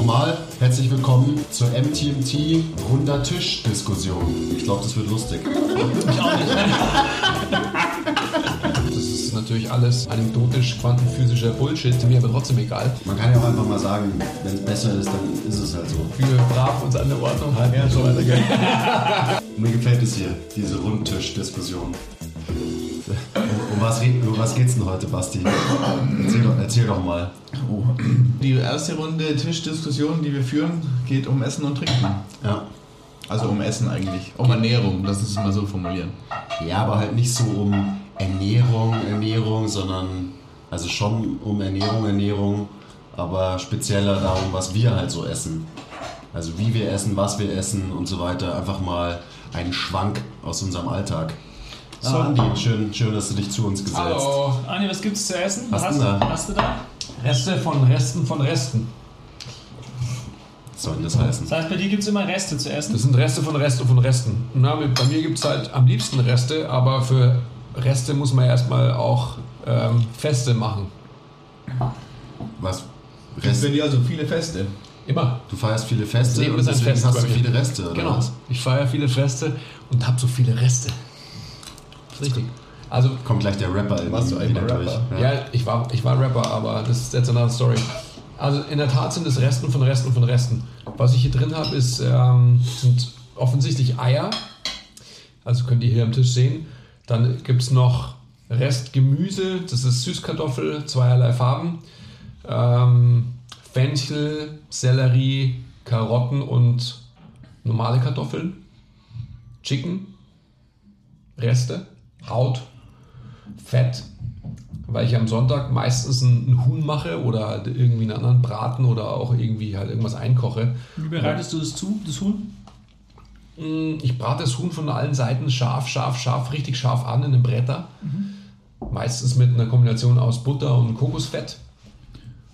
nochmal. Herzlich willkommen zur MTMT Runder Tisch Diskussion. Ich glaube, das wird lustig. Ich auch nicht. Das ist natürlich alles anekdotisch quantenphysischer Bullshit, mir aber trotzdem egal. Man kann ja auch einfach mal sagen, wenn es besser ist, dann ist es halt so. Wir brav uns an der Ordnung halten und so weiter. Mir gefällt es hier, diese Rundtisch-Diskussion. Was, um was geht's denn heute, Basti? Erzähl doch, erzähl doch mal. Die erste Runde Tischdiskussion, die wir führen, geht um Essen und Trinken. Ja. Also um Essen eigentlich. Um Ernährung, lass uns es mal so formulieren. ja, aber halt nicht so um Ernährung, Ernährung, sondern also schon um Ernährung, Ernährung, aber spezieller darum, was wir halt so essen. Also wie wir essen, was wir essen und so weiter. Einfach mal einen Schwank aus unserem Alltag. So, Andi, schön, schön, dass du dich zu uns gesetzt. Hallo. Andi, was gibt's zu essen? Was hast, denn da? hast du da? Reste von Resten von Resten. Was soll denn das heißen? Das heißt, bei dir gibt's immer Reste zu essen. Das sind Reste von Reste von Resten. Na, bei mir gibt es halt am liebsten Reste, aber für Reste muss man erstmal auch ähm, Feste machen. Was? Rest Rest, sind ja also viele Feste. Immer. du feierst viele Feste und deswegen Fest hast du viele Reste, oder Genau. was? Ich feiere viele Feste und habe so viele Reste. Ist richtig. Also, Kommt gleich der Rapper in Warst du wieder Rapper? durch. ja, ich, war, ich war Rapper, aber das ist jetzt another story. Also in der Tat sind es Resten von Resten von Resten. Was ich hier drin habe, ist, ähm, sind offensichtlich Eier. Also könnt ihr hier am Tisch sehen. Dann gibt es noch Restgemüse, das ist Süßkartoffel, zweierlei Farben. Ähm, Fenchel, Sellerie, Karotten und normale Kartoffeln. Chicken, Reste, Haut, Fett, weil ich am Sonntag meistens ein Huhn mache oder halt irgendwie einen anderen Braten oder auch irgendwie halt irgendwas einkoche. Wie bereitest du das zu, das Huhn? Mm, Ich brate das Huhn von allen Seiten scharf, scharf, scharf, richtig scharf an in einem Bretter. Meistens mit einer Kombination aus Butter und Kokosfett.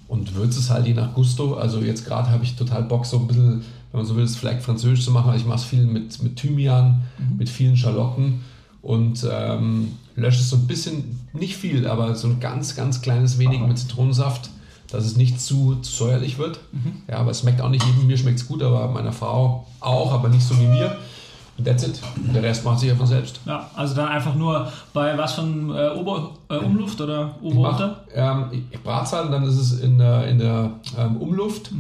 Und würze es halt je nach Gusto. Also jetzt gerade habe ich total Bock, so ein bisschen, wenn man so will, das vielleicht französisch zu machen. Also ich mache es viel mit, mit Thymian, mit vielen Schalotten und ähm, lösche es so ein bisschen, nicht viel, aber so ein ganz, ganz kleines wenig mit Zitronensaft, dass es nicht zu, zu säuerlich wird. Ja, aber es schmeckt auch nicht jedem. Mir schmeckt es gut, aber meiner Frau auch, aber nicht so wie mir. Und that's it. Der Rest macht sich ja von selbst. Ja, also dann einfach nur bei was von äh, Ober, äh, Umluft oder Ich, Ober mach, ähm, ich- ich brate es halt und dann ist es in der, in der ähm, Umluft.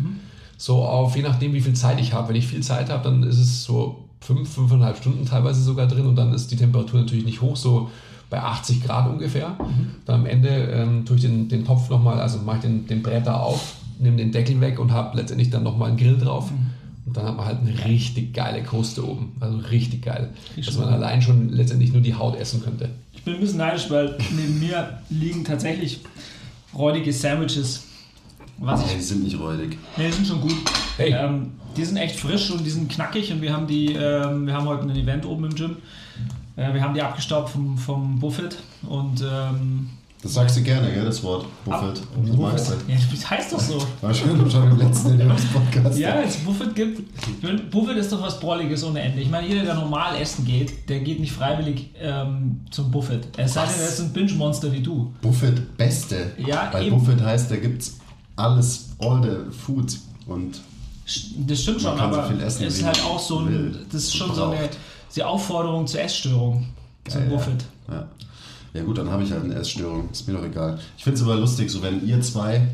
So auf, je nachdem, wie viel Zeit ich habe. Wenn ich viel Zeit habe, dann ist es so fünf, fünfeinhalb Stunden teilweise sogar drin und dann ist die Temperatur natürlich nicht hoch, so bei 80 Grad ungefähr. Dann am Ende ähm, tue ich den, den Topf nochmal, also mache ich den, den Bretter auf, nehme den Deckel weg und habe letztendlich dann nochmal einen Grill drauf. Und dann hat man halt eine richtig geile Kruste oben. Also richtig geil. Dass man allein schon letztendlich nur die Haut essen könnte. Ich bin ein bisschen neidisch, weil neben mir liegen tatsächlich räudige Sandwiches. Was Nee, ich, die sind nicht räudig. nee, die sind schon gut. Hey. Ähm, die sind echt frisch und die sind knackig und wir haben die, ähm, wir haben heute ein Event oben im Gym. Äh, wir haben die abgestaubt vom, vom Buffet und ähm, Das sagst du gerne, gell, das Wort. Buffett. Das magst du. ja, das heißt doch so. War schon, schon im letzten Ernährungspodcast. Ja, wenn es Buffet gibt. Ich meine, Buffet ist doch was Brolliges ohne Ende. Ich meine, jeder, der normal essen geht, der geht nicht freiwillig ähm, zum Buffet. Es sei denn, er ist ein Binge-Monster wie du. Buffett Beste. Ja, Weil eben. Buffett heißt, da gibt's alles, all the food. Und Das stimmt Man schon, so aber viel essen, ist halt auch so ein, das ist schon so eine braucht. die Aufforderung zur Essstörung zum ja. Buffet. ja. Ja gut, dann habe ich halt eine Essstörung. Ist mir doch egal. Ich finde es aber lustig, so wenn ihr zwei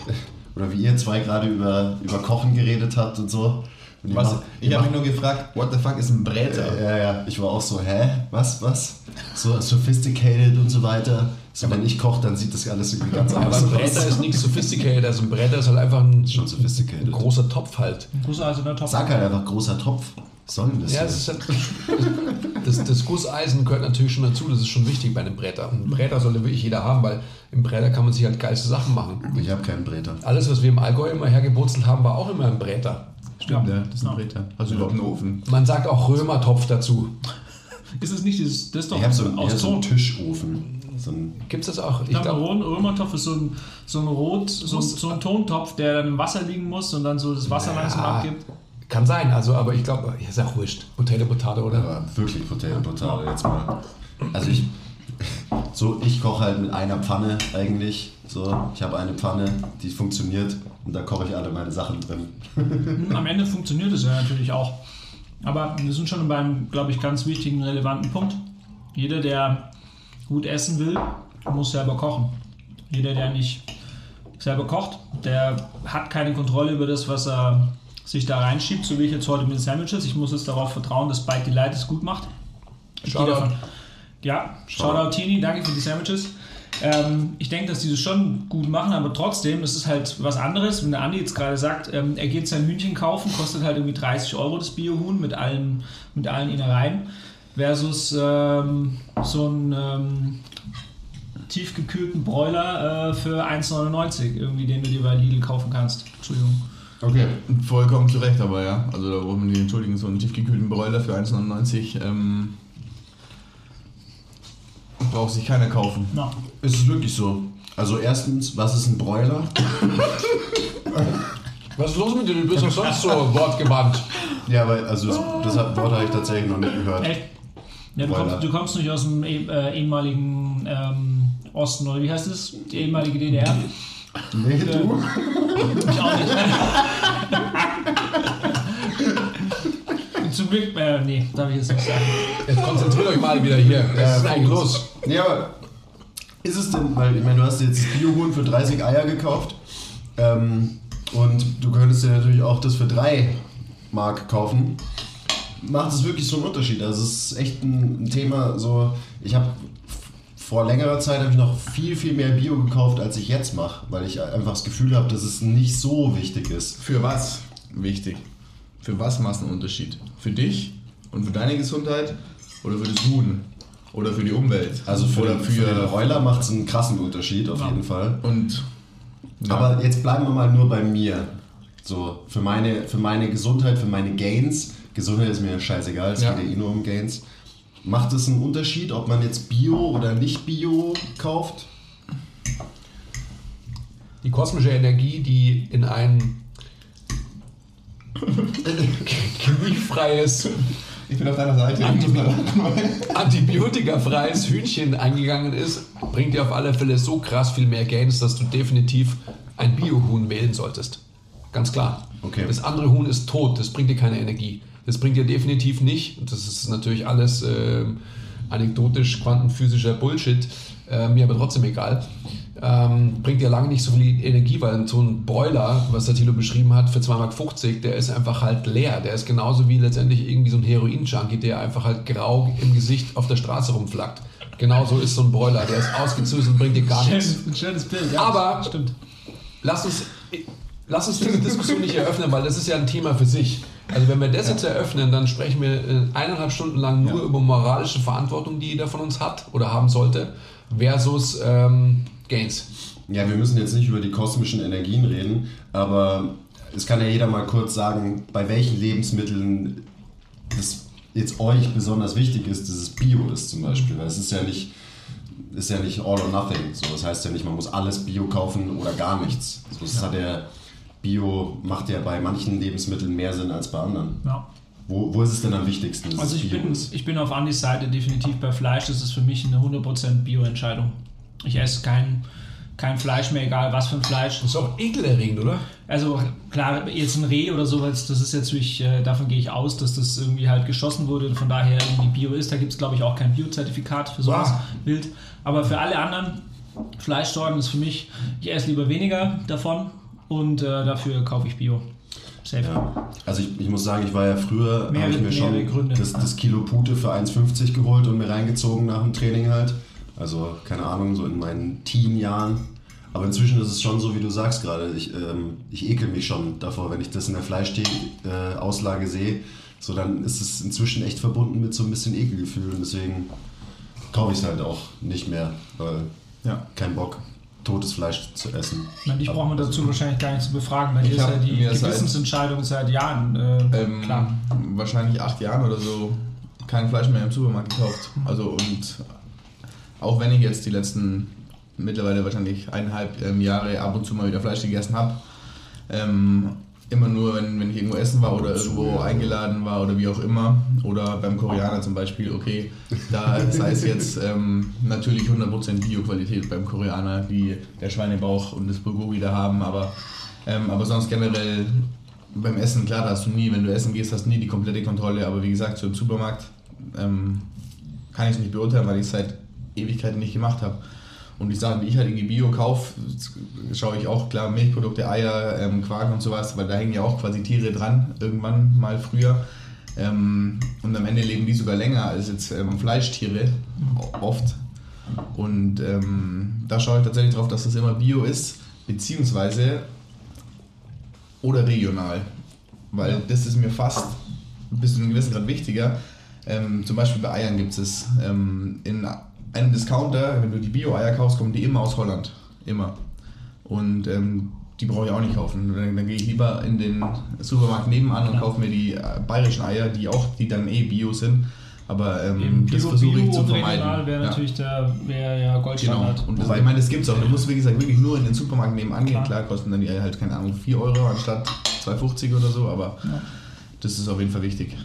oder wie ihr zwei gerade über, über Kochen geredet habt und so. Und Was, macht- ich habe mich nur gefragt, what the fuck ist ein Bräter? Ja, ja, ich war auch so, hä? Was, was? So sophisticated und so weiter. So, wenn ich koche, dann sieht das alles irgendwie ganz Aber anders ein Bretter ist nichts sophisticated. Also ein Bretter ist halt einfach ein, Schon ein sophisticated. großer Topf halt. Guss also der Top. Sag halt einfach großer Topf. Was soll denn das? Ja, hier? das, ist halt, das, das Gusseisen gehört natürlich schon dazu. Das ist schon wichtig bei einem Bretter. Ein Bretter sollte wirklich jeder haben, weil im Bretter kann man sich halt geilste Sachen machen. ich habe keinen Bräter. Alles, was wir im Allgäu immer hergeburzelt haben, war auch immer ein Bretter. Stimmt, ja, das ist ein Bräter. Also überhaupt einen Ofen. Man sagt auch Römertopf dazu. Ist es nicht dieses, das ist doch Ich habe so, ich aus hab so einen Ton. Tischofen. So ein, Gibt es das auch? Ich Ich glaube, ein Römertopf ist so ein, so ein Rot, so, ein- so ein Tontopf, der dann im Wasser liegen muss und dann so das Wasser langsam abgibt. kann sein. Also, aber ich glaube, ja, ist auch wurscht. Potato, Potato, oder? aber wirklich Potato Potato jetzt mal. Also ich So, ich koche halt mit einer Pfanne eigentlich. So, ich habe eine Pfanne, die funktioniert und da koche ich alle meine Sachen drin. Hm, Am Ende funktioniert es ja natürlich auch. Aber wir sind schon beim, glaube ich, ganz wichtigen, relevanten Punkt. Jeder, der gut essen will, muss selber kochen. Jeder, der nicht selber kocht, der hat keine Kontrolle über das, was er sich da reinschiebt, so wie ich jetzt heute mit den Sandwiches. Ich muss jetzt darauf vertrauen, dass Bike Delight es gut macht. Ich Shoutout. davon- Ja, Shoutout Tini, danke für die Sandwiches. Ähm, ich denke, dass die das schon gut machen, aber trotzdem, das ist halt was anderes. Wenn der Andi jetzt gerade sagt, ähm, er geht sein Hühnchen kaufen, kostet halt irgendwie 30 Euro das Biohuhn mit allen, mit allen Innereien, versus ähm, so einen ähm, tiefgekühlten Broiler äh, für 1,99 irgendwie, den du dir bei Lidl kaufen kannst. Entschuldigung. Okay. Vollkommen zu Recht, aber ja. Also da brauchen wir nicht entschuldigen, so einen tiefgekühlten Broiler für 1,99 ähm, braucht sich keiner kaufen. Ist es wirklich so? Also erstens, was ist ein Broiler? Was ist los mit dir? Du bist doch sonst so wortgewandt. Ja, weil, also das, das Wort habe ich tatsächlich noch nicht gehört. echt? Ja, du, kommst, du kommst nicht aus dem eh- äh, ehemaligen ähm, Osten, oder wie heißt es? Die ehemalige DDR? Nee, du? Ich auch nicht. Zum Glück, äh, nee, darf ich jetzt nicht sagen. Jetzt konzentriert euch mal wieder hier. Was ist eigentlich los? Nee, aber ist es denn, weil ich meine, du hast jetzt Biohuhn für 30 Eier gekauft ähm, und du könntest dir natürlich auch das für 3 Mark kaufen. Macht es wirklich so einen Unterschied? Also es ist echt ein, ein Thema, so ich habe vor längerer Zeit habe ich noch viel, viel mehr Bio gekauft, als ich jetzt mache, weil ich einfach das Gefühl habe, dass es nicht so wichtig ist. Für was wichtig? Für was machst du einen Unterschied? Für dich und für deine Gesundheit oder für das Huhn? Oder für die Umwelt? Also für, oder den, für den Broiler macht es einen krassen Unterschied auf Ja. jeden Fall. Und ja, Aber jetzt bleiben wir mal nur bei mir. So, für meine, für meine Gesundheit, für meine Gains. Gesundheit ist mir scheißegal, es Ja. geht ja eh nur um Gains. Macht es einen Unterschied, ob man jetzt Bio oder nicht Bio kauft? Die kosmische Energie, die in ein chemiefreies, ich bin auf deiner Seite. Raten. antibiotikafreies Hühnchen eingegangen ist, bringt dir auf alle Fälle so krass viel mehr Gains, dass du definitiv ein Biohuhn wählen solltest. Ganz klar. Okay. Das andere Huhn ist tot, das bringt dir keine Energie. Das bringt dir definitiv nicht, und das ist natürlich alles ähm, anekdotisch quantenphysischer Bullshit, äh, mir aber trotzdem egal, ähm, bringt dir lange nicht so viel Energie, weil so ein Broiler, was der Thilo beschrieben hat, für 2,50 Mark, der ist einfach halt leer. Der ist genauso wie letztendlich irgendwie so ein Heroin-Junkie, der einfach halt grau im Gesicht auf der Straße rumflackt. Genauso ist so ein Broiler, der ist ausgezüchtet und bringt dir gar nichts. Schön, ein schönes Bild, ja. Aber- stimmt. lass uns, lass uns diese Diskussion nicht eröffnen, weil das ist ja ein Thema für sich. Also wenn wir das jetzt eröffnen, dann sprechen wir äh, eineinhalb Stunden lang nur Ja. über moralische Verantwortung, die jeder von uns hat oder haben sollte, versus ähm, Gains. Ja, wir müssen jetzt nicht über die kosmischen Energien reden, aber es kann ja jeder mal kurz sagen, bei welchen Lebensmitteln das jetzt euch besonders wichtig ist, dass es Bio ist zum Beispiel. Weil es ist ja nicht, ist ja nicht all or nothing. So, das heißt ja nicht, man muss alles Bio kaufen oder gar nichts. So, das hat ja, Bio macht ja bei manchen Lebensmitteln mehr Sinn als bei anderen. Ja. Wo, wo ist es denn am wichtigsten, Also ich bin, ich bin auf Andys Seite definitiv bei Fleisch. Das ist für mich eine 100% Bio-Entscheidung. Ich esse kein, kein Fleisch mehr, egal was für ein Fleisch. Das ist auch ekelerregend, oder? Also klar, jetzt ein Reh oder sowas, das ist jetzt wirklich, äh, davon gehe ich aus, dass das irgendwie halt geschossen wurde und von daher irgendwie Bio ist. Da gibt es glaube ich auch kein Bio-Zertifikat für sowas Ah. wild. Aber für alle anderen Fleischsorten ist für mich, ich esse lieber weniger davon und äh, dafür kaufe ich Bio. Safe. Ja. Also ich, ich muss sagen, ich war ja früher, habe ich mir schon Gründe. das, das Kilo Pute für 1,50 geholt und mir reingezogen nach dem Training halt. Also keine Ahnung, so in meinen Teen-Jahren. Aber inzwischen ist es schon so, wie du sagst gerade. Ich, ähm, ich ekel mich schon davor, wenn ich das in der Fleischauslage sehe. So, dann ist es inzwischen echt verbunden mit so ein bisschen Ekelgefühl. Und deswegen kaufe ich es halt auch nicht mehr, weil Ja. kein Bock, totes Fleisch zu essen. Na, dich braucht man dazu wahrscheinlich gar nicht zu befragen, weil Ich ist ja die mir seit- Gewissensentscheidung seit Jahren äh, Ähm, klar. Wahrscheinlich acht Jahren oder so kein Fleisch mehr im Supermarkt gekauft. Also und auch wenn ich jetzt die letzten mittlerweile wahrscheinlich eineinhalb ähm, Jahre ab und zu mal wieder Fleisch gegessen habe, ähm, immer nur, wenn, wenn ich irgendwo essen war oder irgendwo eingeladen war oder wie auch immer. Oder beim Koreaner zum Beispiel, okay, da sei es jetzt ähm, natürlich 100% Bio-Qualität beim Koreaner, wie der Schweinebauch und das Bulgogi da haben, aber, ähm, aber sonst generell beim Essen, klar, da hast du nie, wenn du essen gehst, hast du nie die komplette Kontrolle, aber wie gesagt, so im Supermarkt ähm, kann ich es nicht beurteilen, weil ich es seit Ewigkeiten nicht gemacht habe. Und die Sachen, die ich halt irgendwie Bio kaufe, schaue ich auch klar Milchprodukte, Eier, ähm, Quark und sowas, weil da hängen ja auch quasi Tiere dran, irgendwann mal früher. Ähm, und am Ende leben die sogar länger als jetzt ähm, Fleischtiere, oft. Und ähm, da schaue ich tatsächlich drauf, dass das immer Bio ist, beziehungsweise oder regional. Weil das ist mir fast bis zu einem gewissen Grad wichtiger. Ähm, zum Beispiel bei Eiern gibt es ähm, in einem Discounter, wenn du die Bio-Eier kaufst, kommen die immer aus Holland. Immer. Und ähm, die brauche ich auch nicht kaufen. Dann, dann gehe ich lieber in den Supermarkt nebenan und kaufe mir die äh, bayerischen Eier, die auch, die dann eh Bio sind. Aber ähm, das versuche ich zu vermeiden. wäre Ja. natürlich der wäre ja Genau. Goldstandard. Und das, ich meine, das gibt es auch. Du musst, wie gesagt, wirklich nur in den Supermarkt nebenan gehen. Klar. Klar, kosten dann die Eier halt, keine Ahnung, 4 Euro anstatt 2,50 oder so, aber Ja. das ist auf jeden Fall wichtig.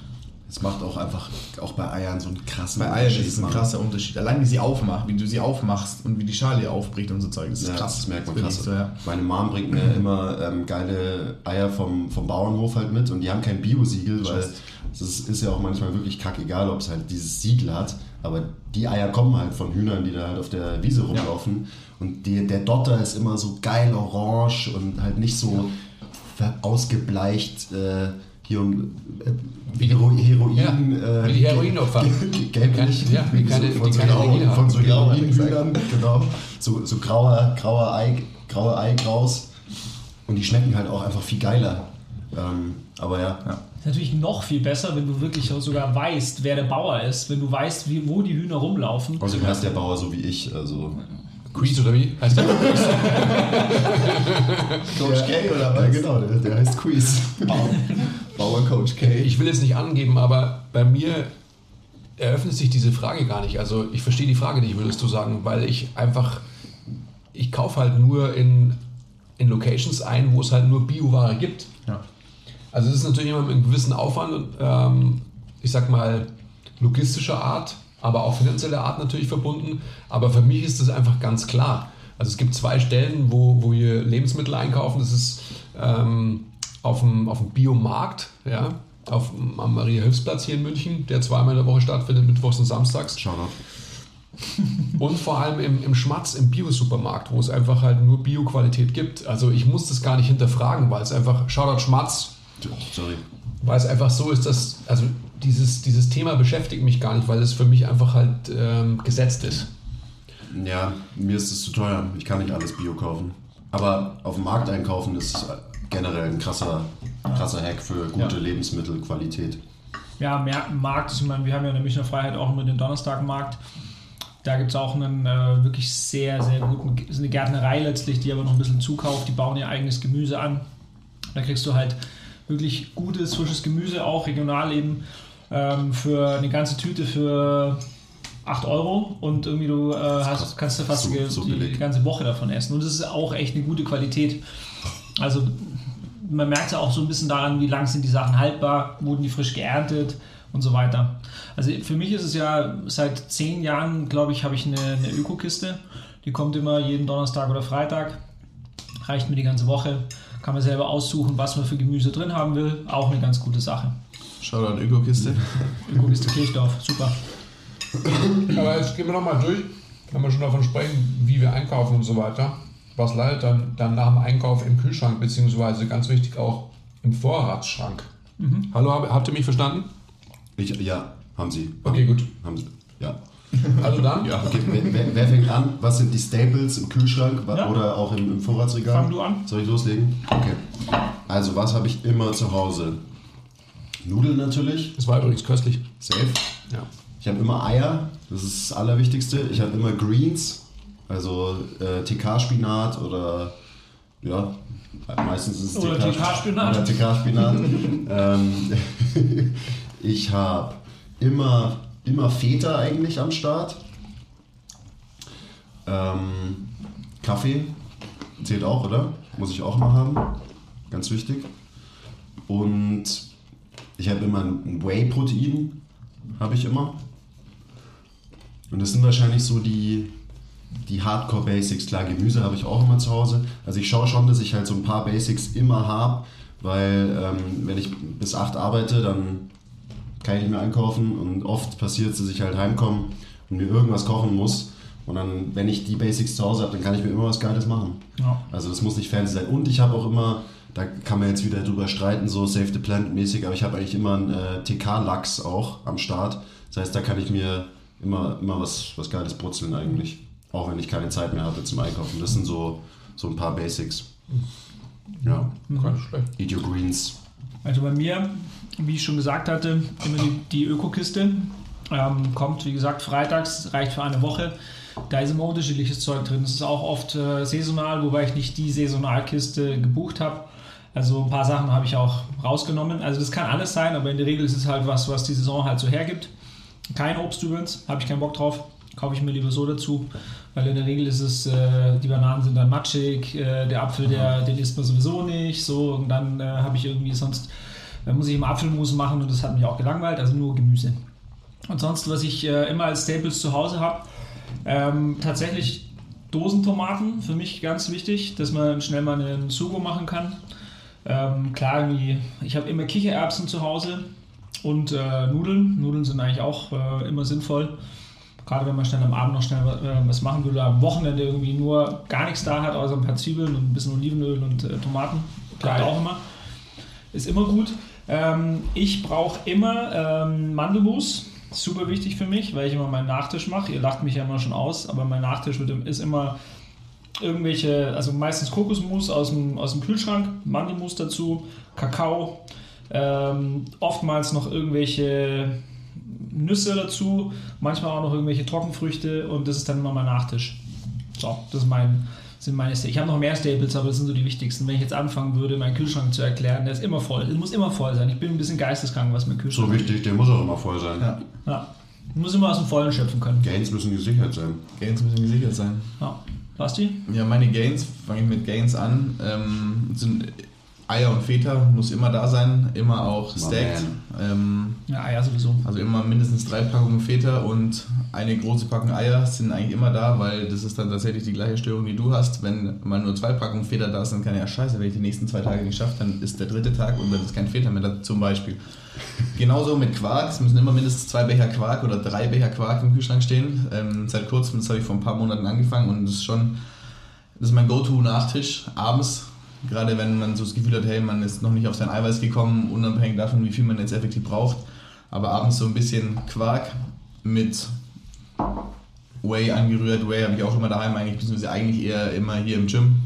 Es macht auch einfach, auch bei Eiern so einen krassen Bei Eiern ist Unterschied, es ein krasser Unterschied. Allein wie sie aufmacht, wie du sie aufmachst und wie die Schale aufbricht und so Zeug. Das ist Ja, krass. das merkt man krass. So, ja. Meine Mom bringt mir immer ähm, geile Eier vom, vom Bauernhof halt mit und die haben kein Bio-Siegel, weil es ist, ja auch manchmal wirklich kackegal, ob es halt dieses Siegel hat. Aber die Eier kommen halt von Hühnern, die da halt auf der Wiese rumlaufen. Und die, der Dotter ist immer so geil orange und halt nicht so ver- ausgebleicht äh, hier äh, wie Hero Heroin. Ja, äh, wie die Heroinopfer. ge- Gelblich, Ja, die wie keine- so, von, die so haben. von so Heroinhühnern, genau. So, so grauer, grauer, Ei, grauer Eigraus. Und die schmecken halt auch einfach viel geiler. Ähm, aber ja, ja. ist natürlich noch viel besser, wenn du wirklich sogar weißt, wer der Bauer ist, wenn du weißt, wie, wo die Hühner rumlaufen. Außerdem heißt der Bauer so wie ich. Also Quiz oder wie? Heißt der? Coach K oder Ja, genau, der, der heißt Quiz. Bauer Coach K. Ich will jetzt nicht angeben, aber bei mir eröffnet sich diese Frage gar nicht. Also ich verstehe die Frage nicht, würdest du sagen, weil ich einfach, ich kaufe halt nur in, in Locations ein, wo es halt nur Bioware gibt. Ja. Also es ist natürlich immer mit einem gewissen Aufwand, ähm, ich sag mal, logistischer Art, aber auch finanzieller Art natürlich verbunden. Aber für mich ist das einfach ganz klar. Also es gibt zwei Stellen, wo, wo wir Lebensmittel einkaufen. Das ist ähm, auf dem, auf dem Biomarkt, ja, auf, am Maria-Hilfsplatz hier in München, der zweimal in der Woche stattfindet, mittwochs und samstags. Shoutout. Und vor allem im, im Schmatz, im Bio-Supermarkt, wo es einfach halt nur Bio-Qualität gibt. Also ich muss das gar nicht hinterfragen, weil es einfach, Shoutout Schmatz, Sorry. weil es einfach so ist, dass, also dieses, dieses Thema beschäftigt mich gar nicht, weil es für mich einfach halt ähm, gesetzt ist. Ja, mir ist es zu teuer. Ich kann nicht alles Bio kaufen. Aber auf dem Markt einkaufen ist generell ein krasser, krasser Hack für gute Ja. Lebensmittelqualität. Ja, Mer- Markt, ich meine, wir haben ja in der Münchner Freiheit auch immer den Donnerstagmarkt. Da gibt es auch einen äh, wirklich sehr, sehr guten, ist eine Gärtnerei letztlich, die aber noch ein bisschen zukauft. Die bauen ihr eigenes Gemüse an. Da kriegst du halt wirklich gutes, frisches Gemüse, auch regional eben, ähm, für eine ganze Tüte für 8 Euro und irgendwie du äh, hast, kannst du fast So- die, so die billig. ganze Woche davon essen. Und das ist auch echt eine gute Qualität. Also man merkt ja auch so ein bisschen daran, wie lang sind die Sachen haltbar, wurden die frisch geerntet und so weiter. Also für mich ist es ja seit zehn Jahren, glaube ich, habe ich eine, eine Ökokiste. Die kommt immer jeden Donnerstag oder Freitag. Reicht mir die ganze Woche. Kann man selber aussuchen, was man für Gemüse drin haben will. Auch eine ganz gute Sache. Shoutout Ökokiste. Ökokiste Kirchdorf, super. Aber jetzt gehen wir nochmal durch, wenn wir schon davon sprechen, wie wir einkaufen und so weiter. Was leidet dann, dann nach dem Einkauf im Kühlschrank, beziehungsweise ganz wichtig auch im Vorratsschrank? Hallo, hab- habt ihr mich verstanden? Ich, ja, haben sie. Okay, gut. Haben sie. Ja. Also dann? Ja. Okay, wer, wer, wer fängt an? Was sind die Staples im Kühlschrank Ja. oder auch im, im Vorratsregal? Fang du an. Soll ich loslegen? Okay. Also, was habe ich immer zu Hause? Nudeln natürlich, Das war übrigens köstlich. safe. Ja. Ich habe immer Eier, das ist das Allerwichtigste. Ich habe immer Greens, also äh, TK-Spinat oder ja, meistens ist es TK-Spinat. Oder TK-Spinat. ähm, ich habe immer, immer Feta eigentlich am Start. Ähm, Kaffee zählt auch, oder? Muss ich auch mal haben. Ganz wichtig. Und ich habe immer ein Whey-Protein, habe ich immer. Und das sind wahrscheinlich so die, die Hardcore-Basics. Klar, Gemüse habe ich auch immer zu Hause. Also ich schaue schon, dass ich halt so ein paar Basics immer habe, weil ähm, wenn ich bis 8 arbeite, dann kann ich nicht mehr einkaufen und oft passiert es, dass ich halt heimkomme und mir irgendwas kochen muss. Und dann, wenn ich die Basics zu Hause habe, dann kann ich mir immer was Geiles machen. Ja. Also das muss nicht fancy sein. Und ich habe auch immer, da kann man jetzt wieder drüber streiten, so Save the Planet mäßig, aber ich habe eigentlich immer einen äh, TK-Lachs auch am Start. Das heißt, da kann ich mir immer, immer was, was Geiles brutzeln eigentlich. Auch wenn ich keine Zeit mehr hatte zum Einkaufen. Das sind so, so ein paar Basics. Ja. Gar nicht schlecht. Eat your greens. Also bei mir, wie ich schon gesagt hatte, immer die, die Öko-Kiste. Ähm, kommt, wie gesagt, freitags, reicht für eine Woche. Da ist immer unterschiedliches Zeug drin. Es ist auch oft äh, saisonal, wobei ich nicht die Saisonalkiste gebucht habe. Also ein paar Sachen habe ich auch rausgenommen. Also das kann alles sein, aber in der Regel ist es halt was, was die Saison halt so hergibt. Kein Obst übrigens, habe ich keinen Bock drauf. Kaufe ich mir lieber so dazu, weil in der Regel ist es, äh, die Bananen sind dann matschig, äh, der Apfel, der, den isst man sowieso nicht, so und dann äh, habe ich irgendwie sonst, dann muss ich immer Apfelmus machen und das hat mich auch gelangweilt, also nur Gemüse. Und sonst, was ich äh, immer als Staples zu Hause habe, ähm, tatsächlich Dosentomaten, für mich ganz wichtig, dass man schnell mal einen Sugo machen kann. Ähm, klar, irgendwie, ich habe immer Kichererbsen zu Hause und äh, Nudeln. Nudeln sind eigentlich auch äh, immer sinnvoll. Gerade wenn man schnell am Abend noch schnell äh, was machen will oder am Wochenende irgendwie nur gar nichts da hat, außer ein paar Zwiebeln und ein bisschen Olivenöl und äh, Tomaten. Klappt auch immer. Ist immer gut. Ähm, ich brauche immer ähm, Mandelmus. Super wichtig für mich, weil ich immer meinen Nachtisch mache. Ihr lacht mich ja immer schon aus, aber mein Nachtisch wird, ist immer irgendwelche, also meistens Kokosmus aus dem, aus dem Kühlschrank, Mandelmus dazu, Kakao, ähm, oftmals noch irgendwelche Nüsse dazu, manchmal auch noch irgendwelche Trockenfrüchte und das ist dann immer mein Nachtisch. So, das ist mein, sind meine Staples. Ich habe noch mehr Staples, aber das sind so die wichtigsten. Wenn ich jetzt anfangen würde, meinen Kühlschrank zu erklären, der ist immer voll. Es muss immer voll sein. Ich bin ein bisschen geisteskrank, was mein Kühlschrank So wichtig, der muss auch immer voll sein. Ja. Ja. Ich muss immer aus dem Vollen schöpfen können. Gains müssen gesichert sein. Gains müssen gesichert sein. Ja. Basti? Ja, meine Gains, fange ich mit Gains an, ähm, sind Eier und Feta, muss immer da sein, immer auch stacked. Ähm, Ja, Eier sowieso. also immer mindestens drei Packungen Feta und eine große Packung Eier sind eigentlich immer da, weil das ist dann tatsächlich die gleiche Störung, die du hast. Wenn mal nur zwei Packungen Feta da sind, dann kann ja scheiße, wenn ich die nächsten zwei Tage nicht schaffe, dann ist der dritte Tag und dann ist kein Feta mehr da, zum Beispiel. Genauso mit Quark, es müssen immer mindestens zwei Becher Quark oder drei Becher Quark im Kühlschrank stehen. Ähm, seit kurzem, das habe ich vor ein paar Monaten angefangen und das ist schon, das ist mein Go-To-Nachtisch abends. Gerade wenn man so das Gefühl hat, hey, man ist noch nicht auf sein Eiweiß gekommen, unabhängig davon, wie viel man jetzt effektiv braucht. Aber abends so ein bisschen Quark mit Whey angerührt. Whey habe ich auch immer daheim eigentlich, beziehungsweise eigentlich eher immer hier im Gym.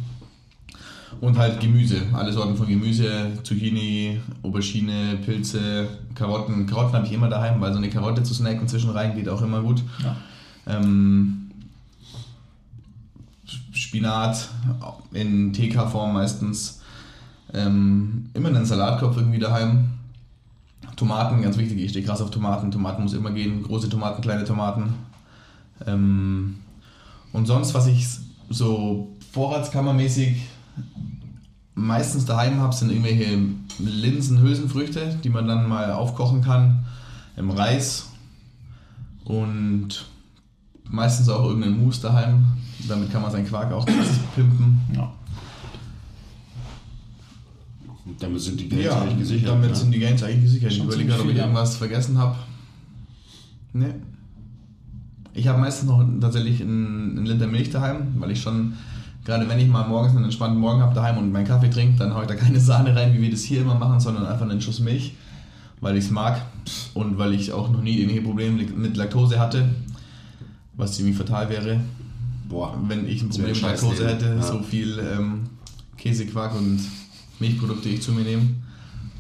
Und halt Gemüse, alle Sorten von Gemüse, Zucchini, Aubergine, Pilze, Karotten. Karotten habe ich immer daheim, weil so eine Karotte zu snacken zwischen rein geht auch immer gut. Ja. Ähm, Spinat in TK-Form meistens. Ähm, immer einen Salatkopf irgendwie daheim. Tomaten, ganz wichtig, ich stehe krass auf Tomaten. Tomaten muss immer gehen. Große Tomaten, kleine Tomaten. Ähm, und sonst, was ich so vorratskammermäßig meistens daheim habe, sind irgendwelche Linsen, Hülsenfrüchte, die man dann mal aufkochen kann. Im Reis und meistens auch irgendeinen Mousse daheim. Damit kann man seinen Quark auch krass pimpen. Ja. Und damit sind die Gains eigentlich gesichert. damit ne? sind die Gains eigentlich gesichert. Ich überlege gerade, ob ich ja. irgendwas vergessen habe. Ne. Ich habe meistens noch tatsächlich einen, einen Liter Milch daheim, weil ich schon, gerade wenn ich mal morgens einen entspannten Morgen habe daheim und meinen Kaffee trinke, dann haue ich da keine Sahne rein, wie wir das hier immer machen, sondern einfach einen Schuss Milch, weil ich es mag und weil ich auch noch nie irgendwelche Probleme mit Laktose hatte, was ziemlich fatal wäre, Boah, wenn ich ein Problem mit Laktose hätte, Ja. so viel ähm, Käse, Quark und Milchprodukte ich zu mir nehme,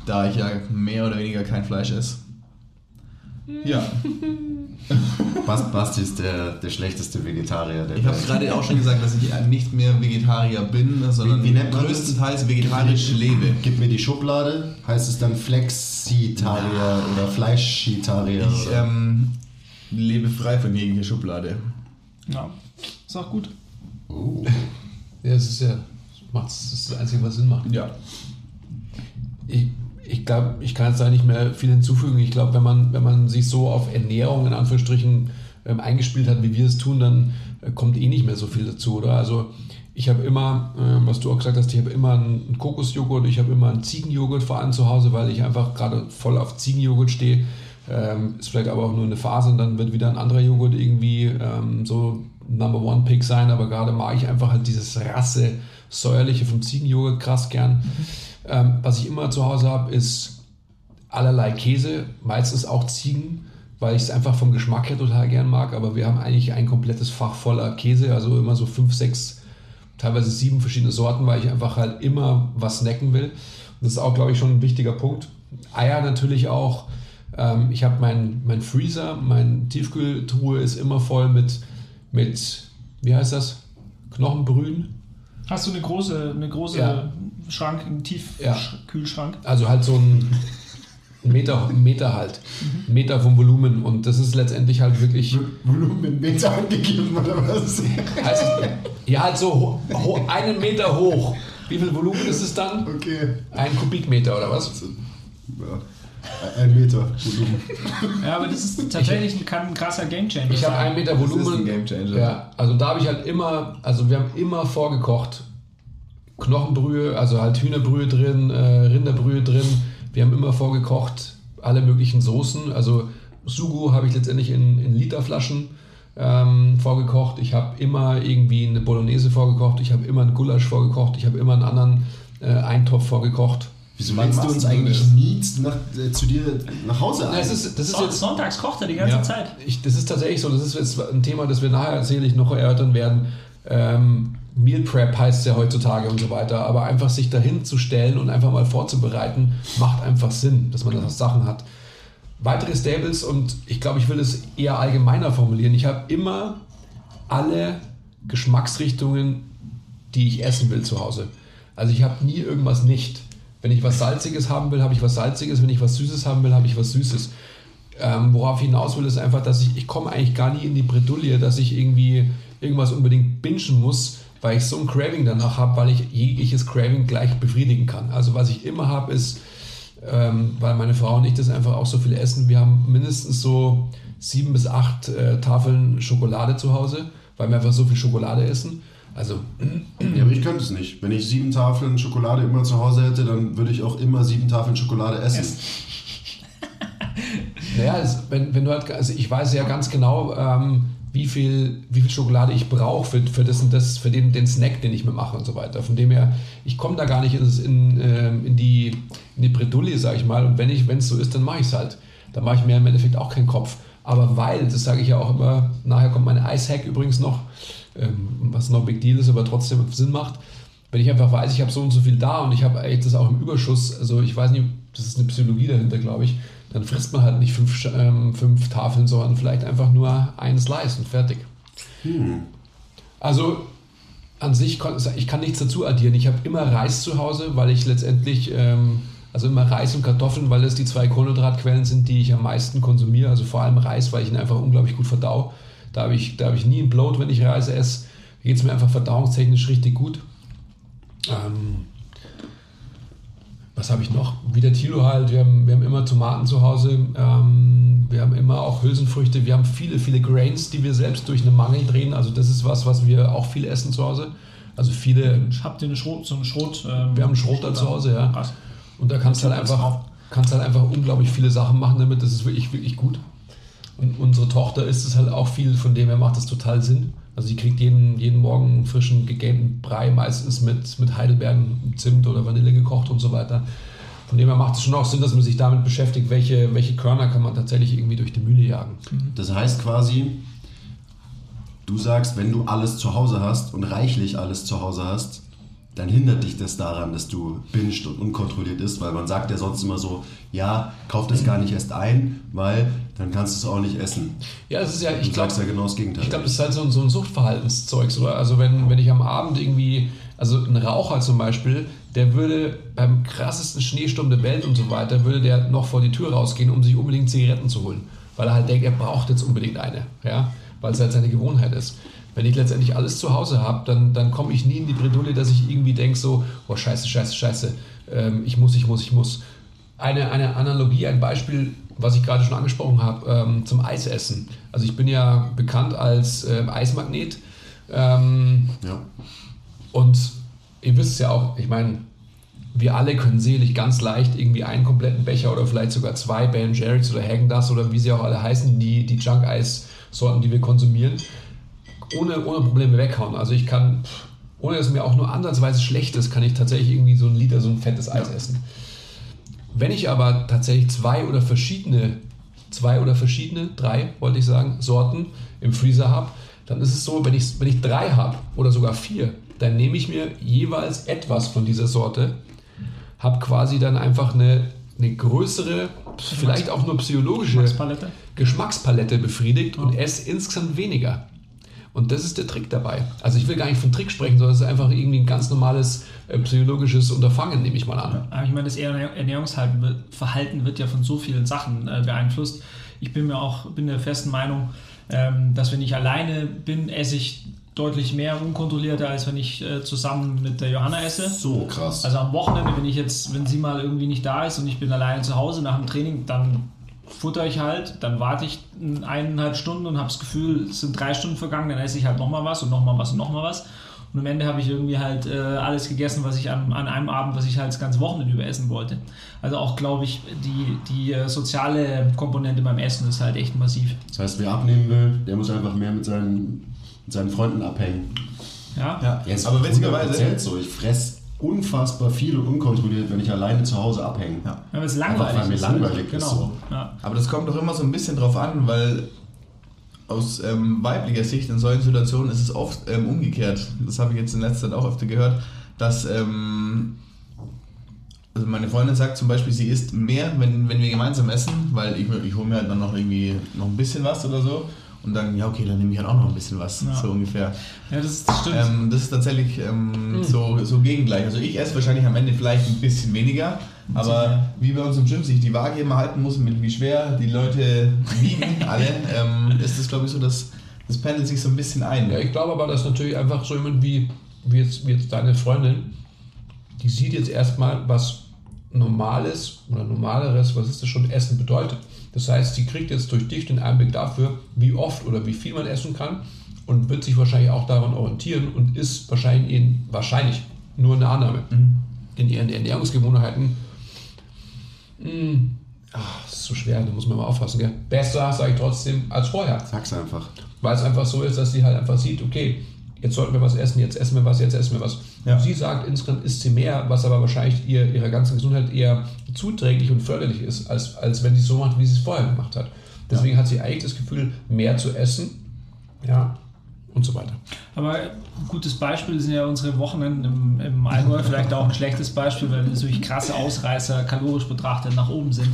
da ich ja mehr oder weniger kein Fleisch esse. Ja, Bast, Basti ist der, der schlechteste Vegetarier der ich habe gerade auch schon gesagt, dass ich nicht mehr Vegetarier bin, sondern Wie- wie größtenteils vegetarisch lebe. Gib mir die Schublade, heißt es dann Flexitarier oder Fleischitarier? Ich ähm, lebe frei von jeglicher Schublade. ja. Ist auch gut. Oh. Ja, das ist ja, das ist das Einzige, was Sinn macht. Ja. Ich, ich glaube, ich kann jetzt da nicht mehr viel hinzufügen. Ich glaube, wenn man, wenn man sich so auf Ernährung in Anführungsstrichen ähm, eingespielt hat, wie wir es tun, dann äh, kommt eh nicht mehr so viel dazu, oder? Also ich habe immer, äh, was du auch gesagt hast, ich habe immer einen Kokosjoghurt, ich habe immer einen Ziegenjoghurt vor allem zu Hause, weil ich einfach gerade voll auf Ziegenjoghurt stehe. Ähm, ist vielleicht aber auch nur eine Phase und dann wird wieder ein anderer Joghurt irgendwie ähm, so Number One Pick sein, aber gerade mag ich einfach halt dieses Rasse säuerliche vom Ziegenjoghurt krass gern. Mhm. Ähm, was ich immer zu Hause habe, ist allerlei Käse, meistens auch Ziegen, weil ich es einfach vom Geschmack her total gern mag, aber wir haben eigentlich ein komplettes Fach voller Käse, also immer so fünf, sechs, teilweise sieben verschiedene Sorten, weil ich einfach halt immer was snacken will. Das ist auch, glaube ich, schon ein wichtiger Punkt. Eier natürlich auch ähm, ich habe meinen mein Freezer, meine Tiefkühltruhe ist immer voll mit, mit wie heißt das? Knochenbrühen. Hast du eine große, eine große ja. Schrank, einen Tiefkühlschrank? Ja. Also halt so ein Meter, Meter halt. Mhm. Meter vom Volumen. Und das ist letztendlich halt wirklich. Volumen Meter angegeben oder was? Heißt, ja, halt so einen Meter hoch. Wie viel Volumen ist es dann? Okay. Ein Kubikmeter oder was? Ja. Ein Meter Volumen. Ja, aber das ist tatsächlich ein, kann ein krasser Gamechanger Ich habe ein Meter Volumen. Das ist ein Gamechanger. Ja, also da habe ich halt immer, also wir haben immer vorgekocht. Knochenbrühe, also halt Hühnerbrühe drin, äh, Rinderbrühe drin. Wir haben immer vorgekocht, alle möglichen Soßen. Also Sugo habe ich letztendlich in, in Literflaschen ähm, vorgekocht. Ich habe immer irgendwie eine Bolognese vorgekocht. Ich habe immer einen Gulasch vorgekocht. Ich habe immer einen anderen äh, Eintopf vorgekocht. Wieso lädst du uns eigentlich nie nach, äh, zu dir nach Hause ein? das ist, das ist jetzt, Sonntags kocht er die ganze ja, Zeit. Ich, das ist tatsächlich so. Das ist jetzt ein Thema, das wir nachher sicherlich noch erörtern werden. Ähm, Meal Prep heißt es ja heutzutage und so weiter. Aber einfach sich dahin zu stellen und einfach mal vorzubereiten, macht einfach Sinn, dass man da Sachen hat. Weitere Stables und ich glaube, ich will es eher allgemeiner formulieren. Ich habe immer alle Geschmacksrichtungen, die ich essen will zu Hause. Also ich habe nie irgendwas nicht. Wenn ich was Salziges haben will, habe ich was Salziges. Wenn ich was Süßes haben will, habe ich was Süßes. Ähm, worauf ich hinaus will, ist einfach, dass ich, ich komme eigentlich gar nie in die Bredouille, dass ich irgendwie irgendwas unbedingt bingen muss, weil ich so ein Craving danach habe, weil ich jegliches Craving gleich befriedigen kann. Also was ich immer habe, ist, ähm, weil meine Frau und ich das einfach auch so viel essen, wir haben mindestens so sieben bis acht äh, Tafeln Schokolade zu Hause, weil wir einfach so viel Schokolade essen. Also. Ja, aber ich könnte es nicht. Wenn ich sieben Tafeln Schokolade immer zu Hause hätte, dann würde ich auch immer sieben Tafeln Schokolade essen. Yes. naja, es, wenn, wenn du halt, also ich weiß ja ganz genau, ähm, wie viel, wie viel Schokolade ich brauche für, für, das und das, für den, den Snack, den ich mir mache und so weiter. Von dem her, ich komme da gar nicht in, in, ähm, in, die, in die Bredouille, sag ich mal. Und wenn es so ist, dann mache ich es halt. Da mache ich mir im Endeffekt auch keinen Kopf. Aber weil, das sage ich ja auch immer, nachher kommt meine Eishack übrigens noch, was no big deal ist, aber trotzdem Sinn macht. Wenn ich einfach weiß, ich habe so und so viel da und ich habe das auch im Überschuss, also ich weiß nicht, das ist eine Psychologie dahinter, glaube ich, dann frisst man halt nicht fünf, ähm, fünf Tafeln, sondern vielleicht einfach nur ein Slice und fertig. Hm. Also an sich, ich kann nichts dazu addieren. Ich habe immer Reis zu Hause, weil ich letztendlich, ähm, also immer Reis und Kartoffeln, weil es die zwei Kohlenhydratquellen sind, die ich am meisten konsumiere. Also vor allem Reis, weil ich ihn einfach unglaublich gut verdau. Da habe ich, hab ich nie einen Bloat, wenn ich Reis esse. Da geht es mir einfach verdauungstechnisch richtig gut. Ähm, was habe ich noch? Wie der Tilo halt, wir haben, wir haben immer Tomaten zu Hause, ähm, wir haben immer auch Hülsenfrüchte, wir haben viele, viele Grains, die wir selbst durch einen Mangel drehen. Also das ist was, was wir auch viel essen zu Hause. Also viele. Habt ihr eine Schrot, so einen Schrot? Ähm, wir haben einen Schroter zu Hause, ja. Krass. Und da kannst du halt einfach, kannst halt einfach unglaublich viele Sachen machen damit. Das ist wirklich, wirklich gut. Und unsere Tochter isst es halt auch viel, von dem her macht das total Sinn. Also sie kriegt jeden, jeden Morgen frischen gegamten Brei, meistens mit, mit Heidelbeeren, Zimt oder Vanille gekocht und so weiter. Von dem her macht es schon auch Sinn, dass man sich damit beschäftigt, welche, welche Körner kann man tatsächlich irgendwie durch die Mühle jagen. Das heißt quasi, du sagst, wenn du alles zu Hause hast und reichlich alles zu Hause hast, dann hindert dich das daran, dass du bingst und unkontrolliert isst, weil man sagt ja sonst immer so, ja, kauf das gar nicht erst ein, weil dann kannst du es auch nicht essen. Ja, es ist ja, ich du glaub, sagst ja genau das Gegenteil. Ich glaube, das ist halt so, ein, so ein Suchtverhaltenszeug, oder? Also wenn, wenn ich am Abend irgendwie, also ein Raucher zum Beispiel, der würde beim krassesten Schneesturm der Welt und so weiter, würde der noch vor die Tür rausgehen, um sich unbedingt Zigaretten zu holen. Weil er halt denkt, er braucht jetzt unbedingt eine, ja, weil es halt seine Gewohnheit ist wenn ich letztendlich alles zu Hause habe, dann, dann komme ich nie in die Bredouille, dass ich irgendwie denke so, oh scheiße, scheiße, scheiße, ähm, ich muss, ich muss, ich muss. eine, eine Analogie, ein Beispiel, was ich gerade schon angesprochen habe, ähm, zum Eisessen. Also ich bin ja bekannt als äh, Eismagnet. Ähm, Ja. und ihr wisst es ja auch, ich meine, wir alle können sicherlich ganz leicht irgendwie einen kompletten Becher oder vielleicht sogar zwei Ben Jerry's oder Häagen-Dazs oder wie sie auch alle heißen, die, die Junk-Eis-Sorten, die wir konsumieren, ohne, ohne Probleme weghauen. Also ich kann, ohne dass es mir auch nur ansatzweise schlecht ist, kann ich tatsächlich irgendwie so ein Liter, so ein fettes Eis essen. Wenn ich aber tatsächlich zwei oder verschiedene, zwei oder verschiedene, drei wollte ich sagen, Sorten im Freezer habe, dann ist es so, wenn ich, wenn ich drei habe oder sogar vier, dann nehme ich mir jeweils etwas von dieser Sorte, habe quasi dann einfach eine, eine größere, vielleicht auch nur psychologische Geschmackspalette? Geschmackspalette befriedigt und esse insgesamt weniger. Und das ist der Trick dabei. Also ich will gar nicht von Trick sprechen, sondern es ist einfach irgendwie ein ganz normales äh, psychologisches Unterfangen, nehme ich mal an. Aber ich meine, das Ernährungsverhalten wird, Verhalten wird ja von so vielen Sachen äh, beeinflusst. Ich bin mir auch bin der festen Meinung, ähm, dass wenn ich alleine bin, esse ich deutlich mehr unkontrollierter, als wenn ich äh, zusammen mit der Johanna esse. So krass. Also am Wochenende, wenn ich jetzt, wenn sie mal irgendwie nicht da ist und ich bin alleine zu Hause nach dem Training, dann futter ich halt, dann warte ich eineinhalb Stunden und habe das Gefühl, es sind drei Stunden vergangen, dann esse ich halt nochmal was und nochmal was und nochmal was. Und am Ende habe ich irgendwie halt äh, alles gegessen, was ich an, an einem Abend, was ich halt das ganze Wochenende über essen wollte. Also auch, glaube ich, die, die äh, soziale Komponente beim Essen ist halt echt massiv. Das heißt, wer abnehmen will, der muss einfach mehr mit seinen, mit seinen Freunden abhängen. Ja? Ja, Ja, ist aber witzigerweise, 100% so. Ich fress unfassbar viel und unkontrolliert, wenn ich alleine zu Hause abhänge. Ja. Weil es Einfach, langweilig weil mir ist. langweilig ist, genau. so. Ja. aber das kommt doch immer so ein bisschen drauf an, weil aus ähm, weiblicher Sicht in solchen Situationen ist es oft ähm, umgekehrt. Das habe ich jetzt in letzter Zeit auch öfter gehört, dass ähm, also meine Freundin sagt zum Beispiel, sie isst mehr, wenn, wenn wir gemeinsam essen, weil ich, ich hole mir halt dann noch irgendwie noch ein bisschen was oder so. Und dann, ja, okay, dann nehme ich halt auch noch ein bisschen was, Ja. so ungefähr. ja, das, das stimmt. Ähm, das ist tatsächlich ähm, so, so gegengleich. Also ich esse wahrscheinlich am Ende vielleicht ein bisschen weniger, aber wie bei uns im Gym sich die Waage immer halten muss, mit wie schwer die Leute wiegen, alle, ähm, ist das glaube ich so, dass das pendelt sich so ein bisschen ein. Ja, ich glaube aber, dass natürlich einfach so jemand wie, wie, jetzt, wie jetzt deine Freundin, die sieht jetzt erstmal, was normales oder normaleres, was ist das schon, Essen bedeutet. Das heißt, sie kriegt jetzt durch dich den Einblick dafür, wie oft oder wie viel man essen kann und wird sich wahrscheinlich auch daran orientieren und ist wahrscheinlich, in, wahrscheinlich nur eine Annahme in ihren Ernährungsgewohnheiten. Mh, ach, das ist so schwer, da muss man mal aufpassen. Gell? Besser, sage ich trotzdem, als vorher. Sag's einfach. Weil es einfach so ist, dass sie halt einfach sieht, okay, jetzt sollten wir was essen, jetzt essen wir was, jetzt essen wir was. Ja. Sie sagt, insgesamt isst sie mehr, was aber wahrscheinlich ihr, ihrer ganzen Gesundheit eher zuträglich und förderlich ist, als, als wenn sie es so macht, wie sie es vorher gemacht hat. Deswegen hat sie eigentlich das Gefühl, mehr zu essen. Ja, und so weiter. Aber ein gutes Beispiel sind ja unsere Wochenenden im, im Allgäu, vielleicht auch ein schlechtes Beispiel, weil natürlich krasse Ausreißer kalorisch betrachtet nach oben sind.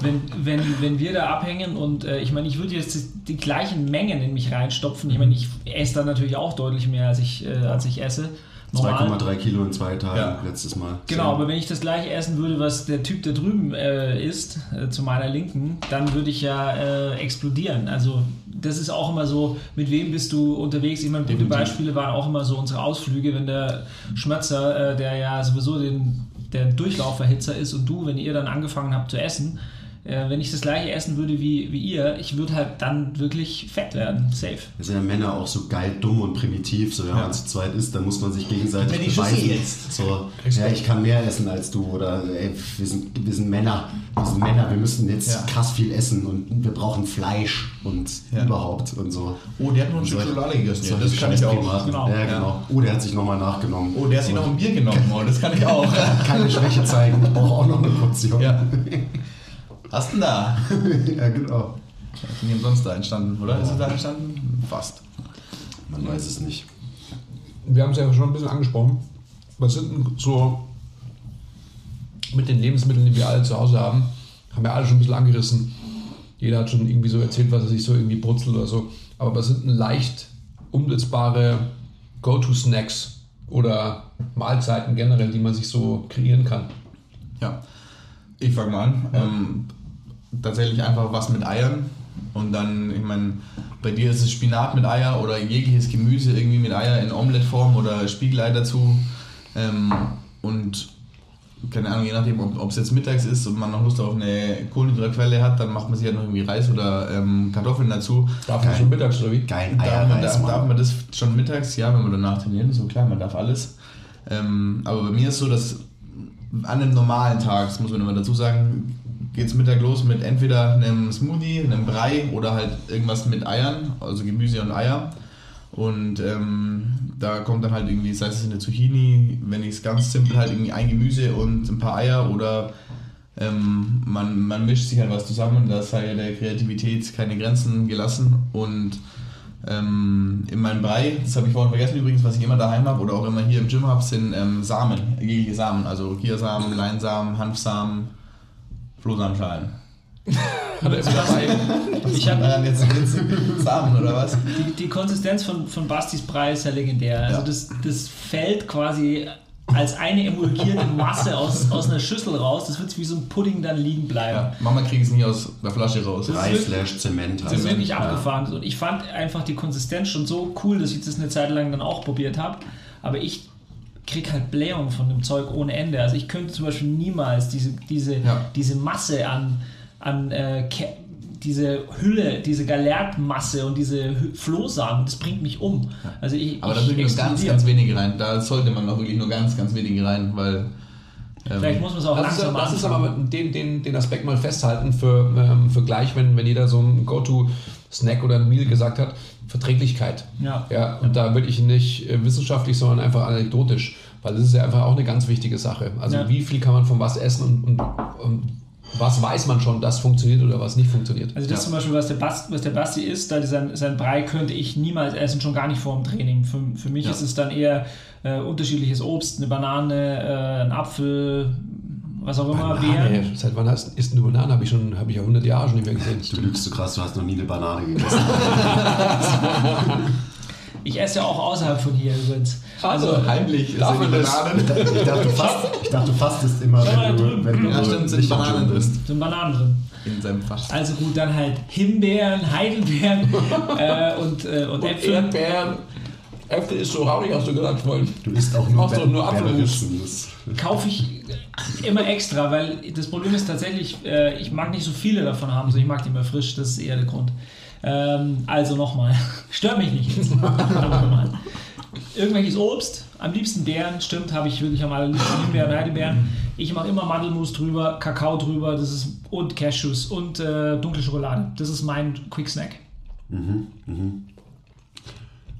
Wenn, wenn, wenn wir da abhängen und äh, ich meine, ich würde jetzt die gleichen Mengen in mich reinstopfen, ich meine, ich esse da natürlich auch deutlich mehr, als ich, äh, als ich esse. Normal. 2,3 Kilo in zwei Tagen Ja. letztes Mal. Genau, aber wenn ich das gleiche essen würde, was der Typ da drüben äh, isst, äh, zu meiner Linken, dann würde ich ja äh, explodieren. Also das ist auch immer so, mit wem bist du unterwegs? Ich meine, gute. Beispiele waren auch immer so unsere Ausflüge, wenn der Schmötzer, äh, der ja sowieso den, der Durchlauferhitzer ist und du, wenn ihr dann angefangen habt zu essen, äh, wenn ich das gleiche essen würde wie, wie ihr, ich würde halt dann wirklich fett werden, safe. Wir sind ja Männer auch so geil, dumm und primitiv. So, wenn man zu zweit ist, dann muss man sich gegenseitig mir die beweisen. Jetzt. So, ja, ich kann mehr essen als du. Oder ey, wir, sind, wir sind Männer. Wir sind Männer. Wir müssen jetzt Ja. krass viel essen und wir brauchen Fleisch und Ja. überhaupt und so. Oh, der hat noch ein Stück Schokolade gegessen. Ja, das kann ich auch. Genau. Ja, genau. Oh, der hat sich nochmal nachgenommen. Oh, der hat sich noch ein Bier genommen. Oh, das kann ich auch. Keine Schwäche zeigen. Ich brauche auch noch eine Portion. Ja. Hast du denn da? ja genau. Ist nicht umsonst da entstanden, oder? Ist es da entstanden? Fast. Man weiß es nicht. Wir haben es ja schon ein bisschen angesprochen. Was sind denn so mit den Lebensmitteln, die wir alle zu Hause haben, haben wir alle schon ein bisschen angerissen. Jeder hat schon irgendwie so erzählt, was er sich so irgendwie brutzelt oder so. Aber was sind denn leicht umsetzbare Go-To-Snacks oder Mahlzeiten generell, die man sich so kreieren kann? Ja, ich fange mal an. Ähm, tatsächlich einfach was mit Eiern. Und dann, ich meine, bei dir ist es Spinat mit Eier oder jegliches Gemüse irgendwie mit Eier in Omelettform oder Spiegelei dazu. Ähm, und keine Ahnung, je nachdem, ob es jetzt mittags ist und man noch Lust auf eine Kohlenhydratquelle hat, dann macht man sich halt noch irgendwie Reis oder ähm, Kartoffeln dazu. Darf man schon mittags oder wie? Geil, Darf man, Eierreis, darf, Mann. darf man das schon mittags? Ja, wenn man danach trainiert, so klar, man darf alles. Ähm, aber bei mir ist so, dass an einem normalen Tag, das muss man immer dazu sagen, geht es Mittag los mit entweder einem Smoothie, einem Brei oder halt irgendwas mit Eiern, also Gemüse und Eier. Und ähm, da kommt dann halt irgendwie, sei es eine Zucchini, wenn ich es ganz simpel halt irgendwie ein Gemüse und ein paar Eier oder ähm, man, man mischt sich halt was zusammen, da sei ja der Kreativität keine Grenzen gelassen und ähm, in meinem Brei, das habe ich vorhin vergessen übrigens, was ich immer daheim habe oder auch immer hier im Gym habe, sind ähm, Samen, jegliche Samen, also Chiasamen, Leinsamen, Hanfsamen, Flohsamenschalen. Hat er immer dabei. Ich hab- Daran jetzt Samen oder was? Die, die Konsistenz von, von Bastis Brei ist ja legendär. Also Ja. das, das fällt quasi als eine emulgierte Masse aus, aus einer Schüssel raus. Das wird wie so ein Pudding dann liegen bleiben. Ja, Mama kriegt es nicht aus der Flasche raus. Reis slash Zement. Das ist also. wirklich Ja. abgefahren. Und ich fand einfach die Konsistenz schon so cool, dass ich das eine Zeit lang dann auch probiert habe. Aber ich krieg halt Blähung von dem Zeug ohne Ende. Also ich könnte zum Beispiel niemals diese, diese, Ja. diese Masse an, an äh, diese Hülle, diese Galertmasse und diese Flohsamen, das bringt mich um. Also ich, Aber da sind nur ganz, ganz wenige rein. Da sollte man auch wirklich nur ganz, ganz wenige rein, weil. Ähm, Vielleicht muss man es auch uns, langsam lass uns anfangen. aber den, den, den Aspekt mal festhalten für, ähm, für gleich, wenn, wenn jeder so ein Go-To-Snack oder ein Meal gesagt hat, Verträglichkeit. Ja. Ja, und da wirklich nicht äh, wissenschaftlich, sondern einfach anekdotisch, weil das ist ja einfach auch eine ganz wichtige Sache. Also Ja. wie viel kann man von was essen und, und, und was weiß man schon, das funktioniert oder was nicht funktioniert. Also das Ja. zum Beispiel, was der, Bast, was der Basti isst, da sein, sein Brei könnte ich niemals essen, schon gar nicht vor dem Training. Für, für mich Ja. ist es dann eher äh, unterschiedliches Obst, eine Banane, äh, ein Apfel, was auch immer, Banane, Beeren. seit wann hast, isst du eine Banane? Habe ich schon, habe ich ja 100 Jahre schon nicht mehr gesehen. Du lügst so krass, du hast noch nie eine Banane gegessen. Ich esse ja auch außerhalb von hier übrigens. Also, heimlich Dafür sind die das- Bananen. Ich dachte, du fast, ich dachte, du fastest immer, wenn du, wenn du Ja, stimmt, sind Bananen drin. sind Bananen drin. In seinem Fass. Also gut, dann halt Himbeeren, Heidelbeeren äh, und, äh, und Äpfel. Erdbeeren. Äpfel ist so rauchig, hast du gesagt vorhin. Du isst auch nur, Ber- nur Apfelmus. Kaufe ich immer extra, weil das Problem ist tatsächlich, äh, ich mag nicht so viele davon haben, so ich mag die immer frisch, das ist eher der Grund. Ähm, also nochmal, stört mich nicht. Irgendwelches Obst, am liebsten Beeren, stimmt, habe ich wirklich am allerliebsten Himbeeren, Heidelbeeren. Ich mache immer Mandelmus drüber, Kakao drüber, das ist und Cashews und äh, dunkle Schokolade. Das ist mein Quick Snack.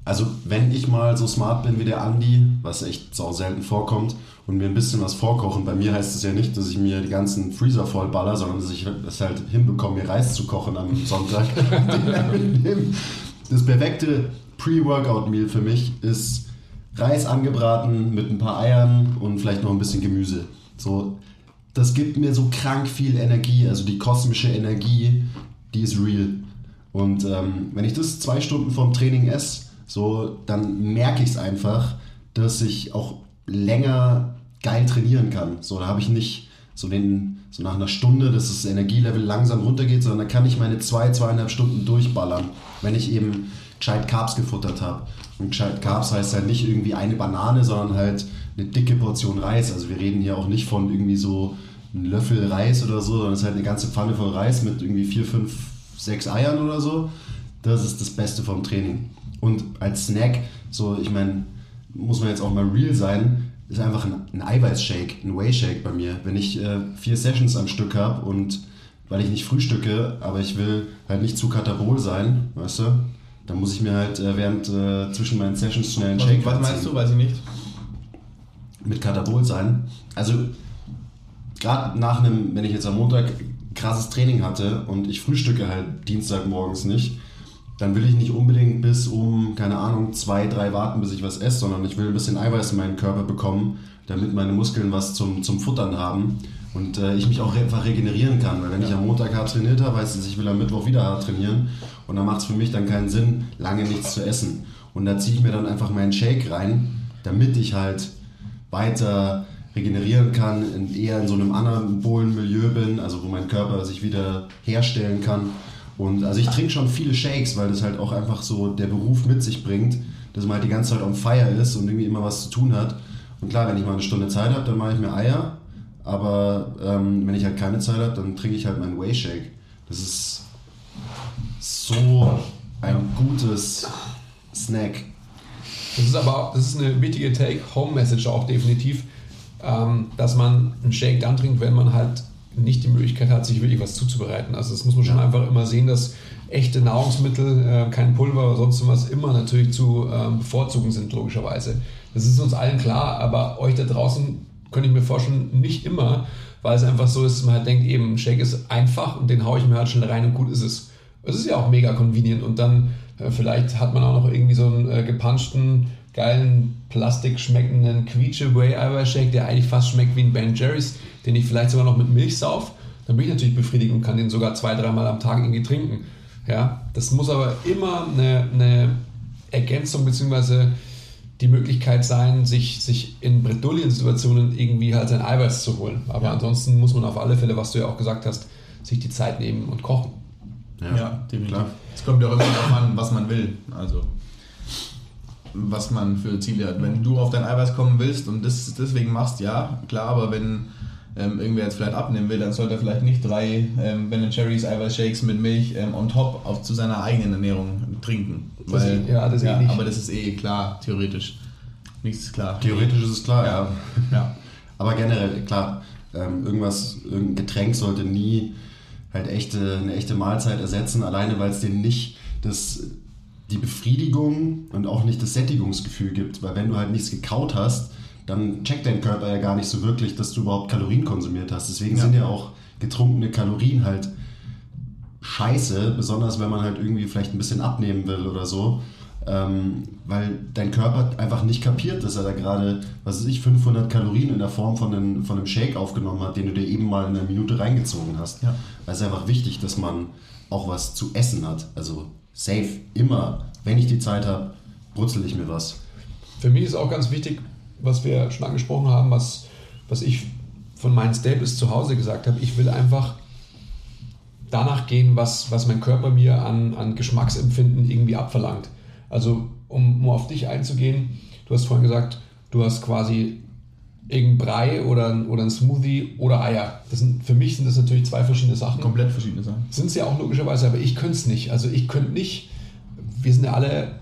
Also, wenn ich mal so smart bin wie der Andi, was echt sau selten vorkommt, und mir ein bisschen was vorkochen, bei mir heißt es ja nicht, dass ich mir die ganzen Freezer vollballer, sondern dass ich es halt hinbekomme, mir Reis zu kochen am Sonntag. das perfekte Pre-Workout-Meal für mich ist Reis angebraten mit ein paar Eiern und vielleicht noch ein bisschen Gemüse. So, das gibt mir so krank viel Energie, also die kosmische Energie, die ist real. Und ähm, wenn ich das zwei Stunden vorm Training esse, so, dann merke ich es einfach, dass ich auch länger geil trainieren kann. So, da habe ich nicht so den, so nach einer Stunde, dass das Energielevel langsam runtergeht, sondern da kann ich meine zwei, zweieinhalb Stunden durchballern, wenn ich eben gescheit Carbs gefuttert habe. Und gescheit Carbs heißt halt nicht irgendwie eine Banane, sondern halt eine dicke Portion Reis. Also wir reden hier auch nicht von irgendwie so einem Löffel Reis oder so, sondern es ist halt eine ganze Pfanne voll Reis mit irgendwie vier, fünf, sechs Eiern oder so. Das ist das Beste vom Training. Und als Snack, so ich meine, muss man jetzt auch mal real sein, ist einfach ein, ein Eiweißshake, ein Whey-Shake bei mir. Wenn ich äh, vier Sessions am Stück habe und weil ich nicht frühstücke, aber ich will halt nicht zu katabol sein, weißt du, dann muss ich mir halt äh, während äh, zwischen meinen Sessions schnell einen Was, Shake was reinziehen meinst du? Weiß ich nicht. mit Katabol sein. Also gerade nach einem, wenn ich jetzt am Montag krasses Training hatte und ich frühstücke halt Dienstagmorgens nicht, dann will ich nicht unbedingt bis um, keine Ahnung, zwei, drei warten, bis ich was esse, sondern ich will ein bisschen Eiweiß in meinen Körper bekommen, damit meine Muskeln was zum, zum Futtern haben und äh, ich mich auch einfach regenerieren kann. Weil wenn ich am Montag hart trainiert habe, heißt es, ich will am Mittwoch wieder hart trainieren und dann macht es für mich dann keinen Sinn, lange nichts zu essen. Und da ziehe ich mir dann einfach meinen Shake rein, damit ich halt weiter regenerieren kann, in, eher in so einem anabolen Milieu bin, also wo mein Körper sich wieder herstellen kann. Und also ich trinke schon viele Shakes, weil das halt auch einfach so der Beruf mit sich bringt, dass man halt die ganze Zeit on fire ist und irgendwie immer was zu tun hat. Und klar, wenn ich mal eine Stunde Zeit habe, dann mache ich mir Eier Aber ähm, wenn ich halt keine Zeit habe, dann trinke ich halt meinen Whey Shake. Das ist so ein gutes Snack. Das ist aber das ist eine wichtige Take-Home-Message auch definitiv, ähm, dass man einen Shake dann trinkt, wenn man halt nicht die Möglichkeit hat, sich wirklich was zuzubereiten. Also das muss man schon Ja. einfach immer sehen, dass echte Nahrungsmittel, äh, kein Pulver oder sonst was, immer natürlich zu ähm, bevorzugen sind, logischerweise. Das ist uns allen klar, aber euch da draußen könnte ich mir vorstellen, nicht immer, weil es einfach so ist, dass man halt denkt, eben, Shake ist einfach und den haue ich mir halt schnell rein und gut ist es. Es ist ja auch mega convenient und dann äh, vielleicht hat man auch noch irgendwie so einen äh, gepanschten, geilen, plastik schmeckenden quietsche whey eiweiß shake der eigentlich fast schmeckt wie ein Ben Jerry's, den ich vielleicht sogar noch mit Milch sauf. Dann bin ich natürlich befriedigt und kann den sogar zwei, dreimal am Tag irgendwie trinken. Ja, das muss aber immer eine, eine Ergänzung bzw. die Möglichkeit sein, sich, sich in Bredouillen-Situationen irgendwie halt sein Eiweiß zu holen. Aber ansonsten muss man auf alle Fälle, was du ja auch gesagt hast, sich die Zeit nehmen und kochen. Ja, definitiv. Klar. Es kommt ja auch immer darauf an, was man will. Also, was man für Ziele hat. Wenn du auf dein Eiweiß kommen willst und das deswegen machst, ja, klar, aber wenn ähm, irgendwer jetzt vielleicht abnehmen will, dann sollte er vielleicht nicht drei ähm, Ben Cherries Eiweißshakes mit Milch ähm, on top auf, zu seiner eigenen Ernährung trinken. Das Weil, ist- ja, das eh nicht. Aber das ist eh klar, theoretisch. Nichts ist klar. Theoretisch ist es klar, ja. Ja. Aber generell, klar, ähm, irgendwas, irgendein Getränk sollte nie halt echte, eine echte Mahlzeit ersetzen, alleine weil es dir nicht das, die Befriedigung und auch nicht das Sättigungsgefühl gibt. Weil wenn du halt nichts gekaut hast, dann checkt dein Körper ja gar nicht so wirklich, dass du überhaupt Kalorien konsumiert hast. Deswegen Ja. sind ja auch getrunkene Kalorien halt scheiße, besonders wenn man halt irgendwie vielleicht ein bisschen abnehmen will oder so. Ähm, weil dein Körper einfach nicht kapiert, dass er da gerade, was weiß ich, 500 Kalorien in der Form von einem, von einem Shake aufgenommen hat, den du dir eben mal in einer Minute reingezogen hast. Ja. Weil es ist einfach wichtig, dass man auch was zu essen hat. Also safe, immer. Wenn ich die Zeit habe, brutzel ich mir was. Für mich ist auch ganz wichtig, was wir schon angesprochen haben, was, was ich von meinen Staples zu Hause gesagt habe. Ich will einfach danach gehen, was, was mein Körper mir an, an Geschmacksempfinden irgendwie abverlangt. Also, um, um auf dich einzugehen, du hast vorhin gesagt, du hast quasi irgendein Brei oder, ein- oder ein Smoothie oder Eier. Das sind, für mich sind das natürlich zwei verschiedene Sachen. Komplett verschiedene Sachen. Sind sie ja auch logischerweise, aber ich könnte es nicht. Also ich könnte nicht, wir sind ja alle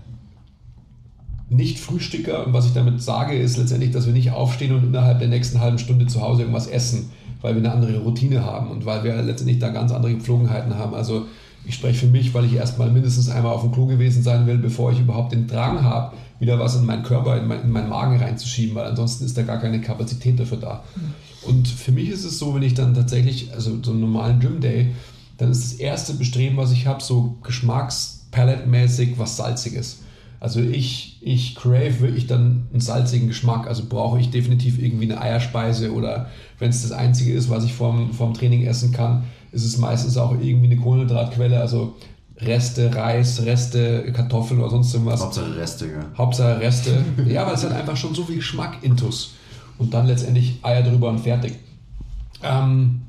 nicht Frühstücker und was ich damit sage, ist letztendlich, dass wir nicht aufstehen und innerhalb der nächsten halben Stunde zu Hause irgendwas essen, weil wir eine andere Routine haben und weil wir letztendlich da ganz andere Gepflogenheiten haben. Also ich spreche für mich, weil ich erstmal mindestens einmal auf dem Klo gewesen sein will, bevor ich überhaupt den Drang habe, wieder was in meinen Körper, in, mein, in meinen Magen reinzuschieben, weil ansonsten ist da gar keine Kapazität dafür da. Und für mich ist es so, wenn ich dann tatsächlich, also so einen normalen Gym Day, dann ist das erste Bestreben, was ich habe, so geschmackspalettmäßig was Salziges. Also ich, ich crave wirklich dann einen salzigen Geschmack. Also brauche ich definitiv irgendwie eine Eierspeise oder wenn es das Einzige ist, was ich vorm, vorm Training essen kann, ist es meistens auch irgendwie eine Kohlenhydratquelle, also Reste Reis, Reste Kartoffeln oder sonst irgendwas. Hauptsache Reste, ja. Hauptsache Reste. ja, weil es hat einfach schon so viel Geschmack intus. Und dann letztendlich Eier drüber und fertig. Ähm,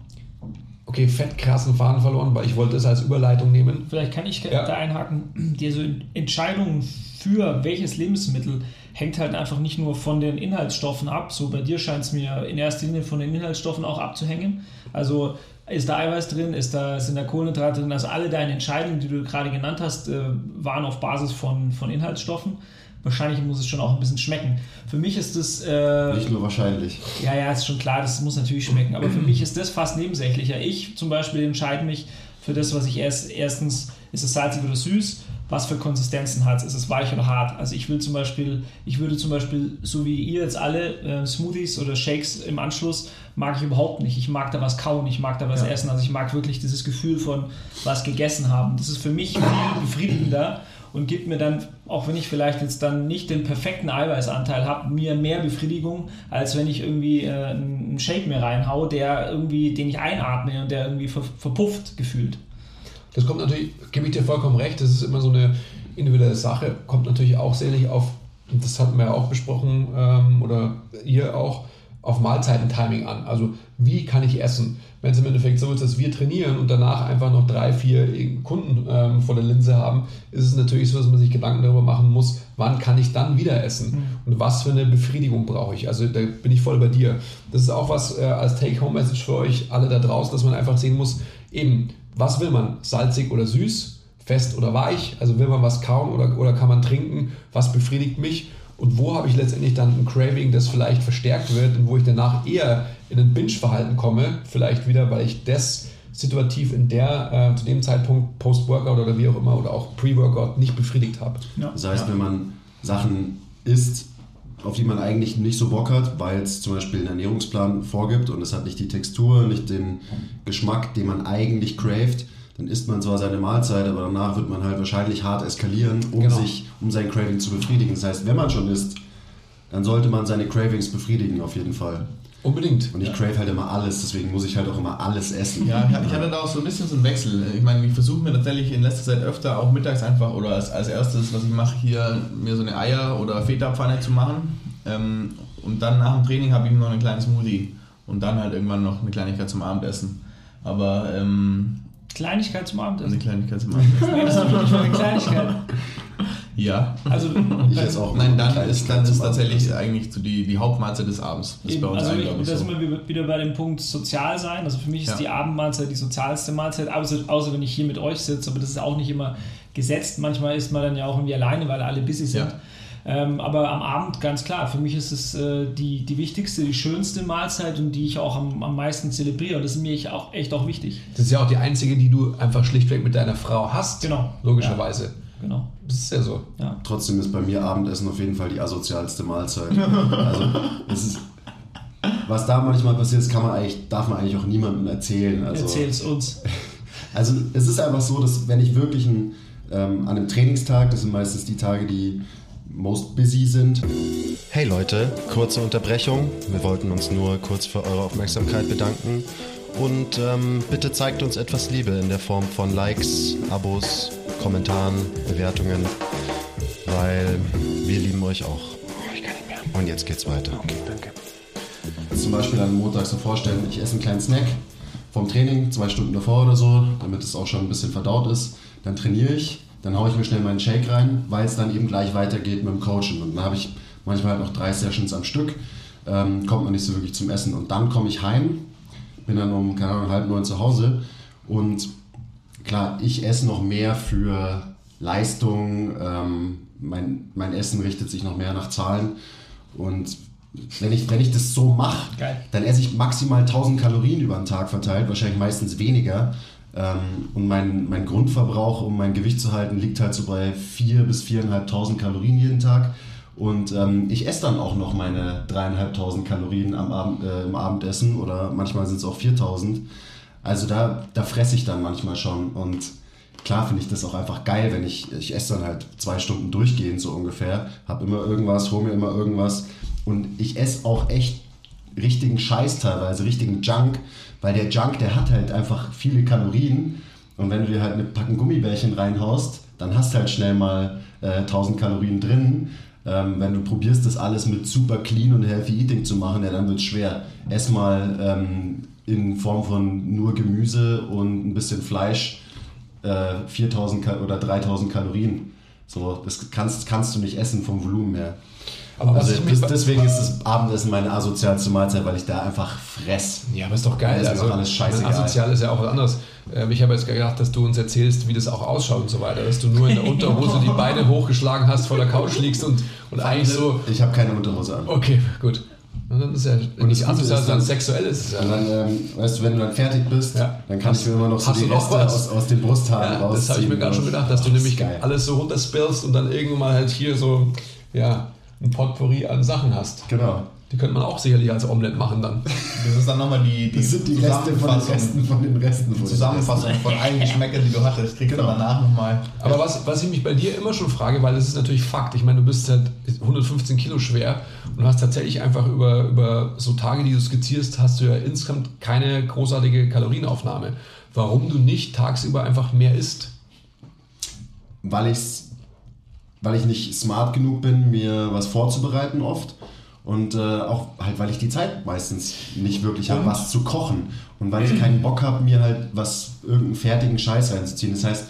okay, fett krassen Faden verloren, weil ich wollte es als Überleitung nehmen. Vielleicht kann ich Ja. da einhaken. Diese Entscheidungen für welches Lebensmittel hängt halt einfach nicht nur von den Inhaltsstoffen ab. So bei dir scheint es mir in erster Linie von den Inhaltsstoffen auch abzuhängen. Also ist da Eiweiß drin, ist da, sind da Kohlenhydrate drin? Also alle deine Entscheidungen, die du gerade genannt hast, äh, waren auf Basis von, von Inhaltsstoffen. Wahrscheinlich muss es schon auch ein bisschen schmecken. Für mich ist das äh, Nicht nur wahrscheinlich. ja, ja, ist schon klar, das muss natürlich schmecken. Aber für mich ist das fast nebensächlicher. Ich zum Beispiel entscheide mich für das, was ich erst, erstens, ist es salzig oder süß, was für Konsistenzen hat es, ist es weich oder hart. Also ich will zum Beispiel, ich würde zum Beispiel, so wie ihr jetzt alle, äh, Smoothies oder Shakes im Anschluss, mag ich überhaupt nicht. Ich mag da was kauen, ich mag da was Ja. essen. Also ich mag wirklich dieses Gefühl von was gegessen haben. Das ist für mich viel befriedigender und gibt mir dann, auch wenn ich vielleicht jetzt dann nicht den perfekten Eiweißanteil habe, mir mehr Befriedigung, als wenn ich irgendwie äh, einen Shake mir reinhaue, der irgendwie, den ich einatme und der irgendwie ver verpufft gefühlt. Das kommt natürlich, gebe ich dir vollkommen recht, das ist immer so eine individuelle Sache, kommt natürlich auch sicherlich auf, das hatten wir ja auch besprochen, ähm, oder ihr auch, auf Mahlzeiten-Timing an. Also wie kann ich essen? Wenn es im Endeffekt so ist, dass wir trainieren und danach einfach noch drei, vier Kunden ähm, vor der Linse haben, ist es natürlich so, dass man sich Gedanken darüber machen muss, wann kann ich dann wieder essen mhm. und was für eine Befriedigung brauche ich. Also da bin ich voll bei dir. Das ist auch was äh, als Take-Home-Message für euch alle da draußen, dass man einfach sehen muss, eben, was will man? Salzig oder süß? Fest oder weich? Also will man was kauen oder, oder kann man trinken? Was befriedigt mich? Und wo habe ich letztendlich dann ein Craving, das vielleicht verstärkt wird und wo ich danach eher in ein Binge-Verhalten komme, vielleicht wieder, weil ich das situativ in der, äh, zu dem Zeitpunkt Post-Workout oder wie auch immer oder auch Pre-Workout nicht befriedigt habe. Ja. Das heißt, wenn man Sachen isst, auf die man eigentlich nicht so Bock hat, weil es zum Beispiel einen Ernährungsplan vorgibt und es hat nicht die Textur, nicht den Geschmack, den man eigentlich craved, dann isst man zwar seine Mahlzeit, aber danach wird man halt wahrscheinlich hart eskalieren, um genau. sich, um sein Craving zu befriedigen. Das heißt, wenn man schon isst, dann sollte man seine Cravings befriedigen auf jeden Fall. Unbedingt. Und ich ja. crave halt immer alles, deswegen muss ich halt auch immer alles essen. Ja, ich hatte da auch so ein bisschen so einen Wechsel. Ich meine, ich versuche mir tatsächlich in letzter Zeit öfter auch mittags einfach oder als, als erstes, was ich mache, hier mir so eine Eier- oder Feta-Pfanne zu machen. Ähm, und dann nach dem Training habe ich noch einen kleinen Smoothie. Und dann halt irgendwann noch eine Kleinigkeit zum Abendessen. Aber ähm, Kleinigkeit zum Abendessen. Eine Kleinigkeit zum Abendessen. nee, das ist eine Kleinigkeit. Ja. Also ich jetzt auch. Nein, dann ist, dann ist tatsächlich eigentlich so die, die Hauptmahlzeit des Abends. Das bei uns also ich, da sind wir wieder bei dem Punkt sozial sein. Also für mich ist ja. die Abendmahlzeit die sozialste Mahlzeit, außer, außer wenn ich hier mit euch sitze, aber das ist auch nicht immer gesetzt. Manchmal ist man dann ja auch irgendwie alleine, weil alle busy sind. Ja. Ähm, aber am Abend ganz klar, für mich ist es äh, die, die wichtigste, die schönste Mahlzeit und die ich auch am, am meisten zelebriere. Das ist mir auch, echt auch wichtig. Das ist ja auch die einzige, die du einfach schlichtweg mit deiner Frau hast. Genau. Logischerweise. Ja. Genau. Das ist ja so. Ja. Trotzdem ist bei mir Abendessen auf jeden Fall die asozialste Mahlzeit. also, es ist, was da manchmal passiert, kann man eigentlich, darf man eigentlich auch niemandem erzählen. Also, es uns. Also es ist einfach so, dass wenn ich wirklich ein, ähm, an einem Trainingstag, das sind meistens die Tage, die most busy sind. Hey Leute, kurze Unterbrechung. Wir wollten uns nur kurz für eure Aufmerksamkeit bedanken. Und ähm, bitte zeigt uns etwas Liebe in der Form von Likes, Abos, Kommentaren, Bewertungen, weil wir lieben euch auch. Ich kann nicht mehr. Und jetzt geht's weiter. Okay, danke. Zum Beispiel an Montag so vorstellen, ich esse einen kleinen Snack vom Training, zwei Stunden davor oder so, damit es auch schon ein bisschen verdaut ist. Dann trainiere ich dann haue ich mir schnell meinen Shake rein, weil es dann eben gleich weitergeht mit dem Coachen. Und dann habe ich manchmal halt noch drei Sessions am Stück, ähm, kommt man nicht so wirklich zum Essen. Und dann komme ich heim, bin dann um, keine Ahnung, halb neun zu Hause und klar, ich esse noch mehr für Leistung, ähm, mein, mein Essen richtet sich noch mehr nach Zahlen und wenn ich, wenn ich das so mache, dann esse ich maximal 1000 Kalorien über den Tag verteilt, wahrscheinlich meistens weniger. Ähm, und mein, mein Grundverbrauch, um mein Gewicht zu halten, liegt halt so bei 4.000 bis 4.500 Kalorien jeden Tag. Und ähm, ich esse dann auch noch meine 3.500 Kalorien am Abend, äh, im Abendessen oder manchmal sind es auch 4.000. Also da, da fresse ich dann manchmal schon. Und klar finde ich das auch einfach geil, wenn ich, ich esse dann halt zwei Stunden durchgehend so ungefähr, habe immer irgendwas, hole mir immer irgendwas. Und ich esse auch echt richtigen Scheiß teilweise, richtigen Junk. Weil der Junk, der hat halt einfach viele Kalorien. Und wenn du dir halt eine Packen Gummibärchen reinhaust, dann hast du halt schnell mal äh, 1000 Kalorien drin. Ähm, wenn du probierst, das alles mit super clean und healthy eating zu machen, ja, dann wird es schwer. Ess mal ähm, in Form von nur Gemüse und ein bisschen Fleisch äh, 4000 oder 3000 Kalorien. So, das kannst, kannst du nicht essen vom Volumen her. Aber also das, deswegen ist das Abendessen meine asozialste Mahlzeit, weil ich da einfach fress. Ja, aber ist doch geil. Ist also, alles scheißegal. Asozial ist ja auch was anderes. Ähm, ich habe jetzt gedacht, dass du uns erzählst, wie das auch ausschaut und so weiter. Dass du nur in der Unterhose die Beine hochgeschlagen hast, vor der Couch liegst und, und eigentlich so. Ich habe keine Unterhose an. Okay, gut. Und dann ist ja und nicht asozial, sondern sexuell ist ja. Und dann, ähm, weißt du, wenn du dann fertig bist, ja. dann kannst du immer noch so die Reste aus, aus den Brusthaaren ja, rausziehen. Das habe ich mir gerade schon gedacht, dass du nämlich geil. alles so runterspillst und dann irgendwann mal halt hier so, ja, ein Potpourri an Sachen hast. Genau. Die könnte man auch sicherlich als Omelette machen dann. Das ist dann nochmal die, die, das sind die Reste von den Resten von den Resten. Die Zusammenfassung von allen Geschmäckern, die du hattest, kriegst genau. du danach nochmal. Aber was, was ich mich bei dir immer schon frage, weil es ist natürlich Fakt, ich meine, du bist halt 115 Kilo schwer und hast tatsächlich einfach über, über so Tage, die du skizzierst, hast du ja insgesamt keine großartige Kalorienaufnahme. Warum du nicht tagsüber einfach mehr isst? Weil ich es weil ich nicht smart genug bin, mir was vorzubereiten oft. Und äh, auch halt, weil ich die Zeit meistens nicht wirklich habe, was zu kochen. Und weil ich keinen Bock habe, mir halt was, irgendeinen fertigen Scheiß reinzuziehen. Das heißt,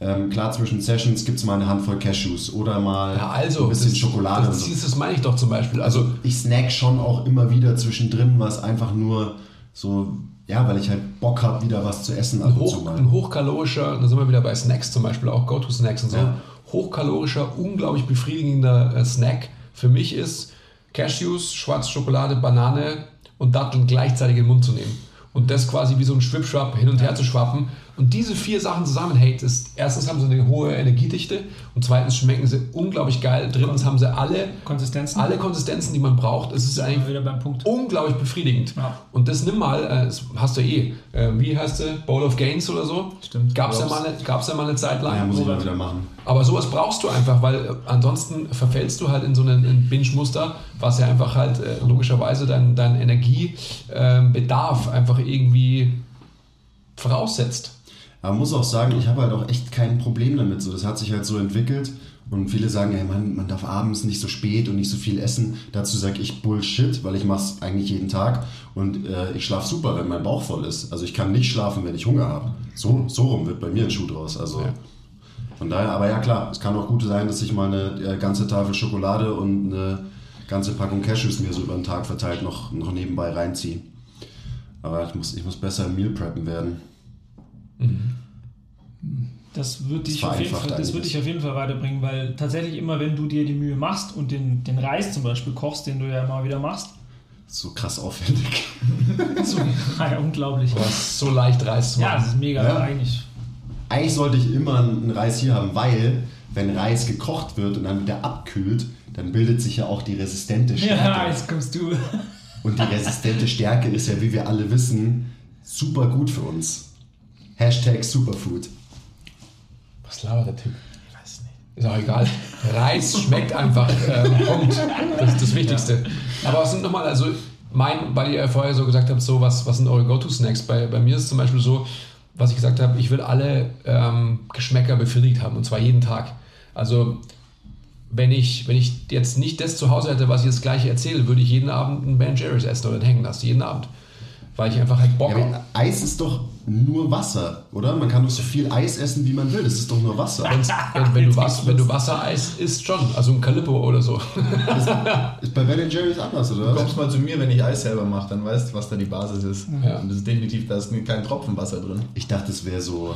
ähm, klar, zwischen Sessions gibt es mal eine Handvoll Cashews oder mal Ja, also, ein bisschen das, Schokolade. Das, das, das meine ich doch zum Beispiel. Also, ich snack schon auch immer wieder zwischendrin, was einfach nur so, ja, weil ich halt Bock habe, wieder was zu essen ein, hoch, ein hochkalorischer, da sind wir wieder bei Snacks zum Beispiel, auch Go-To-Snacks und so. Ja. Hochkalorischer, unglaublich befriedigender äh, Snack für mich ist Cashews, schwarze Schokolade, Banane und Datteln gleichzeitig in den Mund zu nehmen. Und das quasi wie so ein Schwipschwapp hin und her zu schwappen. Und diese vier Sachen zusammen, hey, das, erstens haben sie eine hohe Energiedichte und zweitens schmecken sie unglaublich geil. Drittens haben sie alle, Konsistenzen. alle Konsistenzen, die man braucht. Es ist eigentlich wir wieder beim Punkt. unglaublich befriedigend. Ja. Und das nimm mal, äh, das hast du eh, äh, wie heißt du, Bowl of Gains oder so? Stimmt. Gab's ja, Glaub's. mal, eine- gab's ja mal eine Zeit lang. ja, muss ich mal wieder machen. Aber sowas brauchst du einfach, weil äh, ansonsten verfällst du halt in so einen ein Binge-Muster, was ja einfach halt logischerweise dein, dein Energiebedarf einfach irgendwie voraussetzt. Aber man muss auch sagen, ich habe halt auch echt kein Problem damit. So, das hat sich halt so entwickelt. Und viele sagen, hey, man, man darf abends nicht so spät und nicht so viel essen. Dazu sage ich Bullshit, weil ich mache es eigentlich jeden Tag. Und äh, ich schlafe super, wenn mein Bauch voll ist. Also ich kann nicht schlafen, wenn ich Hunger habe. So, so rum wird bei mir ein Schuh draus. Also Ja. von daher, aber ja klar, es kann auch gut sein, dass ich mal eine äh, ganze Tafel Schokolade und eine ganze Packung Cashews mir so über den Tag verteilt noch, noch nebenbei reinziehe. Aber ich muss, ich muss besser Meal preppen werden. Das wird dich, auf jeden Fall, das wird einiges. dich auf jeden Fall weiterbringen, weil tatsächlich immer, wenn du dir die Mühe machst und den, den Reis zum Beispiel kochst, den du ja immer wieder machst, So krass aufwendig. so, ja, unglaublich. Was so leicht Reis zu Ja, das machen. ist mega Ja. eigentlich. Eigentlich sollte ich immer einen Reis hier haben, weil wenn Reis gekocht wird und dann wieder abkühlt, dann bildet sich ja auch die resistente Stärke. Ja, jetzt kommst du. Und die resistente Stärke ist ja, wie wir alle wissen, super gut für uns. Hashtag Superfood. Was labert der Typ? Ich weiß nicht. Ist auch egal. Reis schmeckt einfach. Ähm, Punkt. Das ist das Wichtigste. Aber was sind nochmal, also mein, weil ihr ja vorher so gesagt habt, so was, was sind eure Go-To-Snacks? Bei, bei mir ist es zum Beispiel so, was ich gesagt habe, ich will alle ähm, Geschmäcker befriedigt haben und zwar jeden Tag. Also wenn ich, wenn ich jetzt nicht das zu Hause hätte, was ich jetzt gleich erzähle, würde ich jeden Abend einen Ben Jerry's essen oder einen hängen lassen, jeden Abend. Weil ich einfach halt Bock Ja, Eis ist doch nur Wasser, oder? Man kann doch so viel Eis essen, wie man will. Das ist doch nur Wasser. Wenn, wenn, du was, wenn du Wassereis isst, schon. Also ein Calippo oder so. Ist bei Ben Jerry's anders, oder? Du kommst mal zu mir, wenn ich Eis selber mache, dann weißt du, was da die Basis ist. Ja. Und das ist definitiv, da ist kein Tropfen Wasser drin. Ich dachte, es wäre so,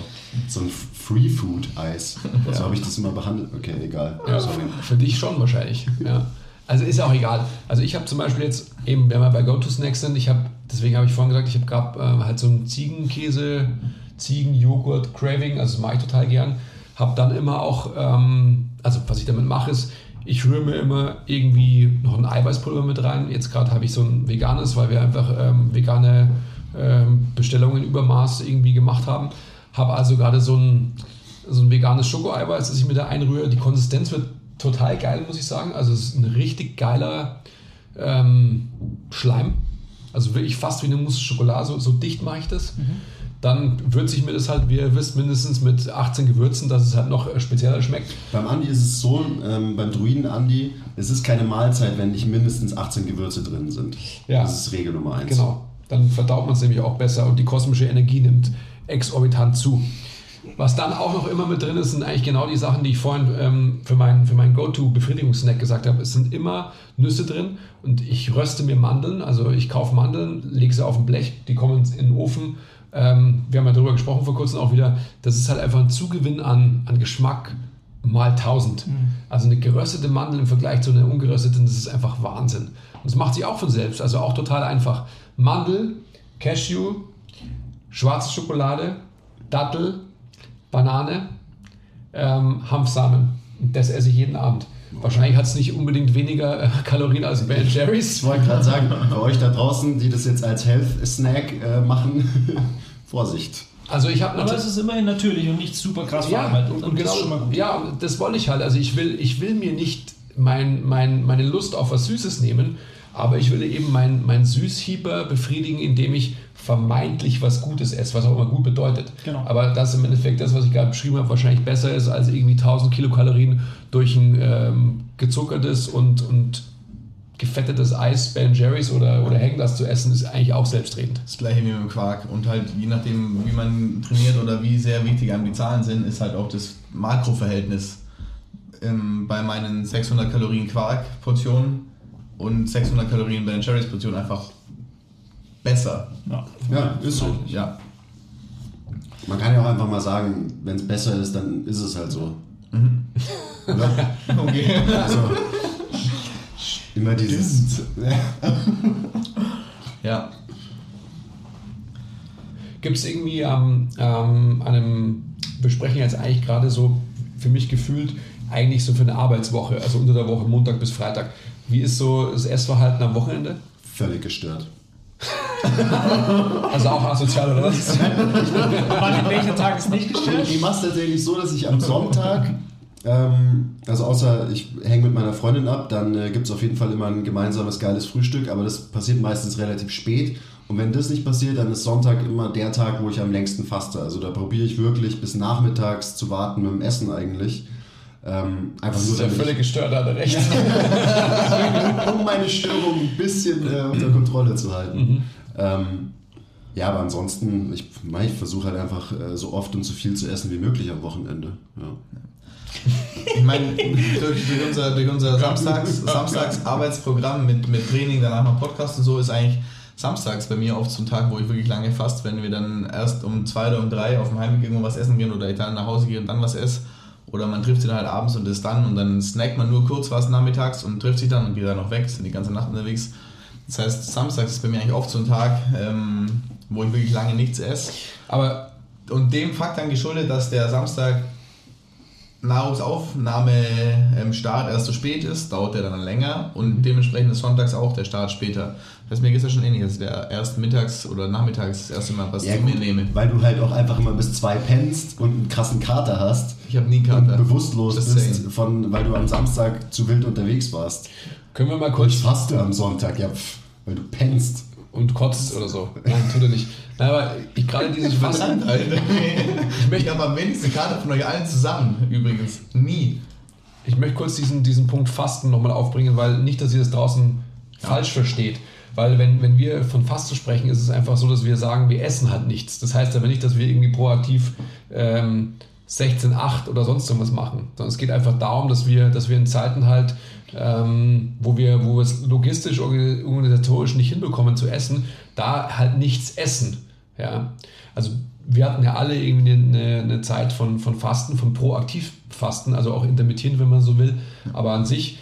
so ein Free-Food-Eis. So habe ich das immer behandelt. Okay, egal. Ja, für dich schon wahrscheinlich. Ja. Also ist ja auch egal. Also ich habe zum Beispiel jetzt, eben wenn wir bei Go-To-Snacks sind, ich habe, deswegen habe ich vorhin gesagt, ich habe gerade äh, halt so einen Ziegenkäse, Ziegenjoghurt-Craving, also das mache ich total gern. Habe dann immer auch, ähm, also was ich damit mache ist, ich rühre mir immer irgendwie noch ein Eiweißpulver mit rein. Jetzt gerade habe ich so ein veganes, weil wir einfach ähm, vegane ähm, Bestellungen Übermaß irgendwie gemacht haben. Habe also gerade so ein, so ein veganes Schokoeiweiß, das ich mir da einrühre. Die Konsistenz wird total geil, muss ich sagen. Also es ist ein richtig geiler ähm, Schleim. Also wirklich fast wie eine Mousse Schokolade, so, so dicht mache ich das. Dann würze ich mir das halt, wie ihr wisst, mindestens mit 18 Gewürzen, dass es halt noch äh, spezieller schmeckt. Beim Andi ist es so, ähm, beim Druiden Andi, es ist keine Mahlzeit, wenn nicht mindestens 18 Gewürze drin sind. Ja. Das ist Regel Nummer 1. Genau. Dann verdaut man es nämlich auch besser und die kosmische Energie nimmt exorbitant zu. Was dann auch noch immer mit drin ist, sind eigentlich genau die Sachen, die ich vorhin ähm, für meinen für meinen Go-To-Befriedigungssnack gesagt habe. Es sind immer Nüsse drin und ich röste mir Mandeln. Also ich kaufe Mandeln, lege sie auf ein Blech, die kommen in den Ofen. Ähm, wir haben ja darüber gesprochen vor kurzem auch wieder. Das ist halt einfach ein Zugewinn an, an Geschmack mal 1000. Also eine geröstete Mandel im Vergleich zu einer ungerösteten, das ist einfach Wahnsinn. Und das macht sie auch von selbst, also auch total einfach. Mandel, Cashew, schwarze Schokolade, Dattel, Banane, ähm, Hanfsamen. Und das esse ich jeden Abend. Wahrscheinlich hat es nicht unbedingt weniger äh, Kalorien als Ben Ich Jerry's. wollte gerade sagen, bei euch da draußen, die das jetzt als Health-Snack äh, machen, Vorsicht. Also ich habe Aber es ist immerhin natürlich und nicht super krass Ja, verarbeitet. und, Und, und das ist schon mal genau, gut. ja, das wollte ich halt. Also ich will, ich will mir nicht mein, mein, meine Lust auf was Süßes nehmen, aber ich will eben mein, mein Süßhieber befriedigen, indem ich vermeintlich was Gutes esse, was auch immer gut bedeutet. Genau. Aber das im Endeffekt, das, was ich gerade beschrieben habe, wahrscheinlich besser ist, als irgendwie 1000 Kilokalorien durch ein ähm, gezuckertes und, und gefettetes Eis Ben Jerry's oder, oder Hänglas zu essen, ist eigentlich auch selbstredend. Das gleiche wie mit dem Quark. Und halt je nachdem, wie man trainiert oder wie sehr wichtig einem die Zahlen sind, ist halt auch das Makroverhältnis ähm, bei meinen 600 Kalorien Quark-Portionen und 600 Kalorien Ben Jerry's Portion einfach besser. Ja. Ja, ist so. Ja. Man kann ja auch einfach mal sagen, wenn es besser ist, dann ist es halt so. Oder? Okay. Also, immer dieses. ja. Gibt es irgendwie ähm, ähm, einem, wir sprechen jetzt eigentlich gerade so für mich gefühlt eigentlich so für eine Arbeitswoche, also unter der Woche, Montag bis Freitag. Wie ist so das Essverhalten am Wochenende? Völlig gestört. Also auch asozial oder was? Martin, welcher Tag ist nicht gestellt? Ich mache es tatsächlich so, dass ich am Sonntag, ähm, also außer ich hänge mit meiner Freundin ab, dann äh, gibt es auf jeden Fall immer ein gemeinsames geiles Frühstück, aber das passiert meistens relativ spät. Und wenn das nicht passiert, dann ist Sonntag immer der Tag, wo ich am längsten faste. Also da probiere ich wirklich bis nachmittags zu warten mit dem Essen eigentlich. Ähm, einfach Das nur ist ja völlig gestört, hat er recht. um meine Störung ein bisschen äh, unter Kontrolle zu halten. Ähm, ja, aber ansonsten, ich, ich versuche halt einfach äh, so oft und so viel zu essen wie möglich am Wochenende. Ja. Ich meine, durch, durch unser, durch unser Samstags, Samstags Arbeitsprogramm mit, mit Training, danach noch Podcast und so, ist eigentlich samstags bei mir oft so ein Tag, wo ich wirklich lange fast, wenn wir dann erst um zwei oder um drei auf dem Heimweg irgendwo was essen gehen oder ich dann nach Hause gehe und dann was esse. Oder man trifft sich dann halt abends und ist dann und dann snackt man nur kurz was nachmittags und trifft sich dann und geht dann noch weg, sind die ganze Nacht unterwegs. Das heißt, samstags ist bei mir eigentlich oft so ein Tag, ähm, wo ich wirklich lange nichts esse. Aber Und dem Fakt dann geschuldet, dass der Samstag Nahrungsaufnahme ähm, Start erst so spät ist, dauert der dann länger und dementsprechend ist sonntags auch der Start später. Das heißt, mir geht es ja schon ähnlich, dass der erst mittags oder nachmittags das erste Mal was Ja, zu mir nehme. Weil du halt auch einfach immer bis zwei pennst und einen krassen Kater hast Ich habe nie und Kater. bewusstlos Just bist, von, weil du am Samstag zu wild unterwegs warst. können wir mal Ich kurz faste am Sonntag, ja, pff, weil du pennst. und kotzt oder so? Nein, tut er nicht. Nein, aber ich gerade dieses. Verdammt, Alter. Ich habe am wenigsten Kater von euch allen zusammen, übrigens. Nie. Ich möchte kurz diesen, diesen Punkt Fasten nochmal aufbringen, weil nicht, dass ihr das draußen falsch versteht. Weil wenn, wenn wir von Fasten sprechen, ist es einfach so, dass wir sagen, wir essen halt nichts. Das heißt aber nicht, dass wir irgendwie proaktiv ähm, 16,8 oder sonst irgendwas machen. Sondern es geht einfach darum, dass wir, dass wir in Zeiten halt, ähm, wo, wir, wo wir es logistisch, orga- organisatorisch nicht hinbekommen zu essen, da halt nichts essen. Ja? Also wir hatten ja alle irgendwie eine, eine Zeit von, von Fasten, von proaktiv Fasten, also auch intermittierend, wenn man so will. Aber an sich,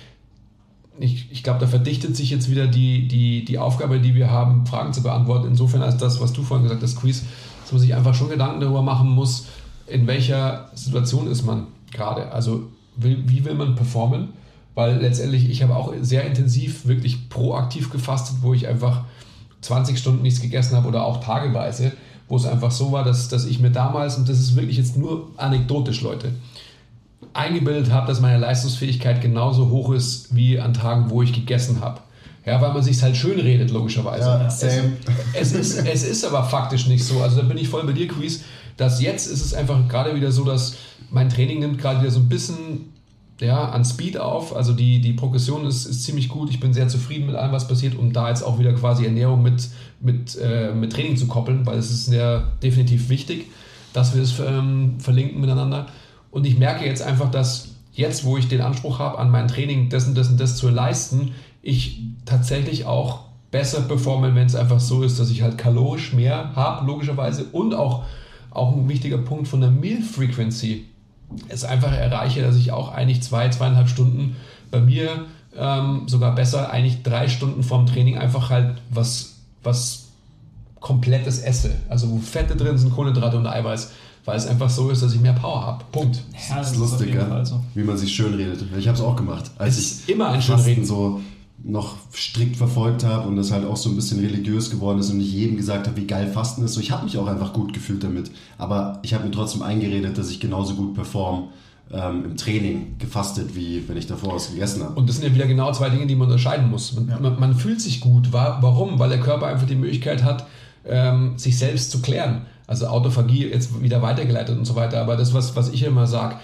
ich, ich glaube, da verdichtet sich jetzt wieder die, die, die Aufgabe, die wir haben, Fragen zu beantworten. Insofern als das, was du vorhin gesagt hast, Quiz, dass man sich einfach schon Gedanken darüber machen muss, in welcher Situation ist man gerade. Also will, wie will man performen? Weil letztendlich, ich habe auch sehr intensiv, wirklich proaktiv gefastet, wo ich einfach 20 Stunden nichts gegessen habe oder auch tageweise, wo es einfach so war, dass, dass ich mir damals, und das ist wirklich jetzt nur anekdotisch, Leute, eingebildet habe, dass meine Leistungsfähigkeit genauso hoch ist wie an Tagen, wo ich gegessen habe. Ja, weil man sich halt schön redet, logischerweise. Ja, es, same. es, ist, es ist aber faktisch nicht so. Also da bin ich voll bei dir, Quiz, dass jetzt ist es einfach gerade wieder so, dass mein Training nimmt gerade wieder so ein bisschen ja, an Speed auf. Also die, die Progression ist, ist ziemlich gut. Ich bin sehr zufrieden mit allem, was passiert, um da jetzt auch wieder quasi Ernährung mit, mit, äh, mit Training zu koppeln, weil es ist ja definitiv wichtig, dass wir es ähm, verlinken miteinander. Und ich merke jetzt einfach, dass jetzt, wo ich den Anspruch habe, an mein Training das und das und das zu leisten, ich tatsächlich auch besser performe, wenn es einfach so ist, dass ich halt kalorisch mehr habe, logischerweise, und auch, auch ein wichtiger Punkt von der Meal Frequency es einfach erreiche, dass ich auch eigentlich zwei, zweieinhalb Stunden bei mir ähm, sogar besser, eigentlich drei Stunden vorm Training einfach halt was, was komplettes esse. Also wo Fette drin sind, Kohlenhydrate und Eiweiß, weil es einfach so ist, dass ich mehr Power habe. Punkt. Ja, Das ist lustig, jeden ja? Fall so. wie man sich schön redet. Ich habe es auch gemacht. Als Es ist ich immer ein Schönreden. so noch strikt verfolgt habe und das halt auch so ein bisschen religiös geworden ist und ich jedem gesagt habe, wie geil Fasten ist. So, ich habe mich auch einfach gut gefühlt damit. Aber ich habe mir trotzdem eingeredet, dass ich genauso gut perform ähm, im Training gefastet, wie wenn ich davor was gegessen habe. Und das sind ja wieder genau zwei Dinge, die man unterscheiden muss. Man, man, man fühlt sich gut. Wa- Warum? Weil der Körper einfach die Möglichkeit hat, ähm, sich selbst zu klären. Also Autophagie jetzt wieder weitergeleitet und so weiter. Aber das, was, was ich immer sage,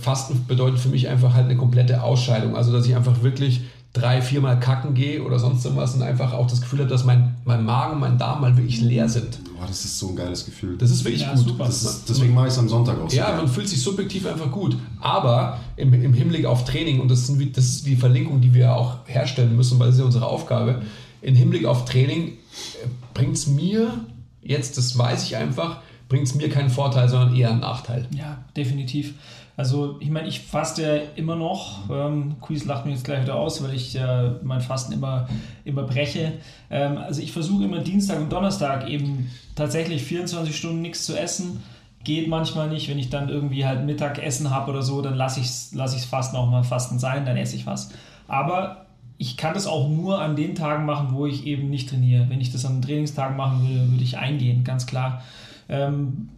Fasten bedeutet für mich einfach halt eine komplette Ausscheidung. Also, dass ich einfach wirklich drei, viermal kacken gehe oder sonst irgendwas und einfach auch das Gefühl habe, dass mein, mein Magen und mein Darm mal wirklich leer sind. Boah, das ist so ein geiles Gefühl. Das ist wirklich Ja, gut. super. Das ist, deswegen mache ich es am Sonntag auch so. Ja, gern. man fühlt sich subjektiv einfach gut. Aber im, im Hinblick auf Training, und das, sind, wie- das ist die Verlinkung, die wir auch herstellen müssen, weil das ist ja unsere Aufgabe, im Hinblick auf Training bringt es mir, jetzt, das weiß ich einfach, bringt es mir keinen Vorteil, sondern eher einen Nachteil. Ja, definitiv. Also ich meine, ich faste ja immer noch. Ähm, Quiz lacht mich jetzt gleich wieder aus, weil ich äh, mein Fasten immer, immer breche. Ähm, also ich versuche immer Dienstag und Donnerstag eben tatsächlich 24 Stunden nichts zu essen. Geht manchmal nicht, wenn ich dann irgendwie halt Mittagessen habe oder so, dann lasse ich es lass ich's Fasten auch mal Fasten sein, dann esse ich was. Aber ich kann das auch nur an den Tagen machen, wo ich eben nicht trainiere. Wenn ich das an Trainingstagen machen würde, würde ich eingehen, ganz klar. Ähm,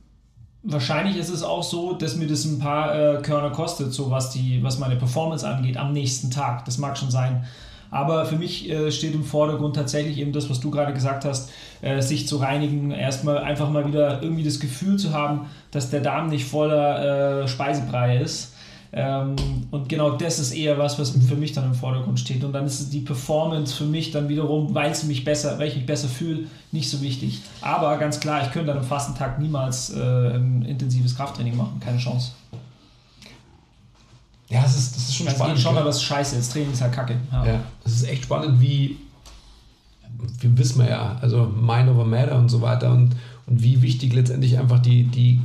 wahrscheinlich ist es auch so, dass mir das ein paar äh, Körner kostet, so was, die, was meine Performance angeht, am nächsten Tag. Das mag schon sein. Aber für mich äh, steht im Vordergrund tatsächlich eben das, was du gerade gesagt hast, äh, sich zu reinigen, erstmal einfach mal wieder irgendwie das Gefühl zu haben, dass der Darm nicht voller äh, Speisebrei ist. Ähm, und genau das ist eher was, was für mich dann im Vordergrund steht. Und dann ist es die Performance für mich dann wiederum, weil es mich besser, weil ich mich besser fühle, nicht so wichtig. Aber ganz klar, ich könnte an einem Fastentag niemals äh, ein intensives Krafttraining machen, keine Chance. Ja, das ist, das ist schon Also spannend. schon gell? mal das ist scheiße, das Training ist halt kacke. Ja. Ja, es ist echt spannend, wie, wie wissen wir ja, also Mind over Matter und so weiter und, und wie wichtig letztendlich einfach die, die,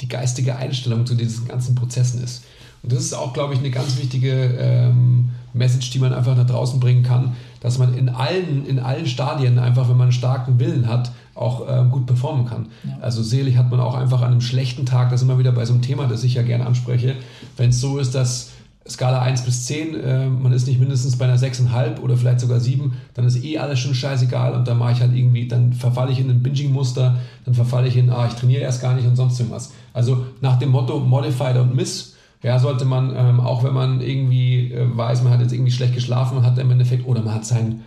die geistige Einstellung zu diesen ganzen Prozessen ist. Und das ist auch, glaube ich, eine ganz wichtige ähm, Message, die man einfach nach draußen bringen kann, dass man in allen, in allen Stadien einfach, wenn man einen starken Willen hat, auch ähm, gut performen kann. Ja. Also selig hat man auch einfach an einem schlechten Tag, das ist immer wieder bei so einem Thema, das ich ja gerne anspreche, wenn es so ist, dass Skala 1 bis 10, äh, man ist nicht mindestens bei einer 6,5 oder vielleicht sogar 7, dann ist eh alles schon scheißegal und dann mache ich halt irgendwie, dann verfalle ich in ein Binging-Muster, dann verfalle ich in, ah, ich trainiere erst gar nicht und sonst irgendwas. Also nach dem Motto Modified und Miss, ja, sollte man, ähm, auch wenn man irgendwie äh, weiß, man hat jetzt irgendwie schlecht geschlafen und hat im Endeffekt, oder man hat sein,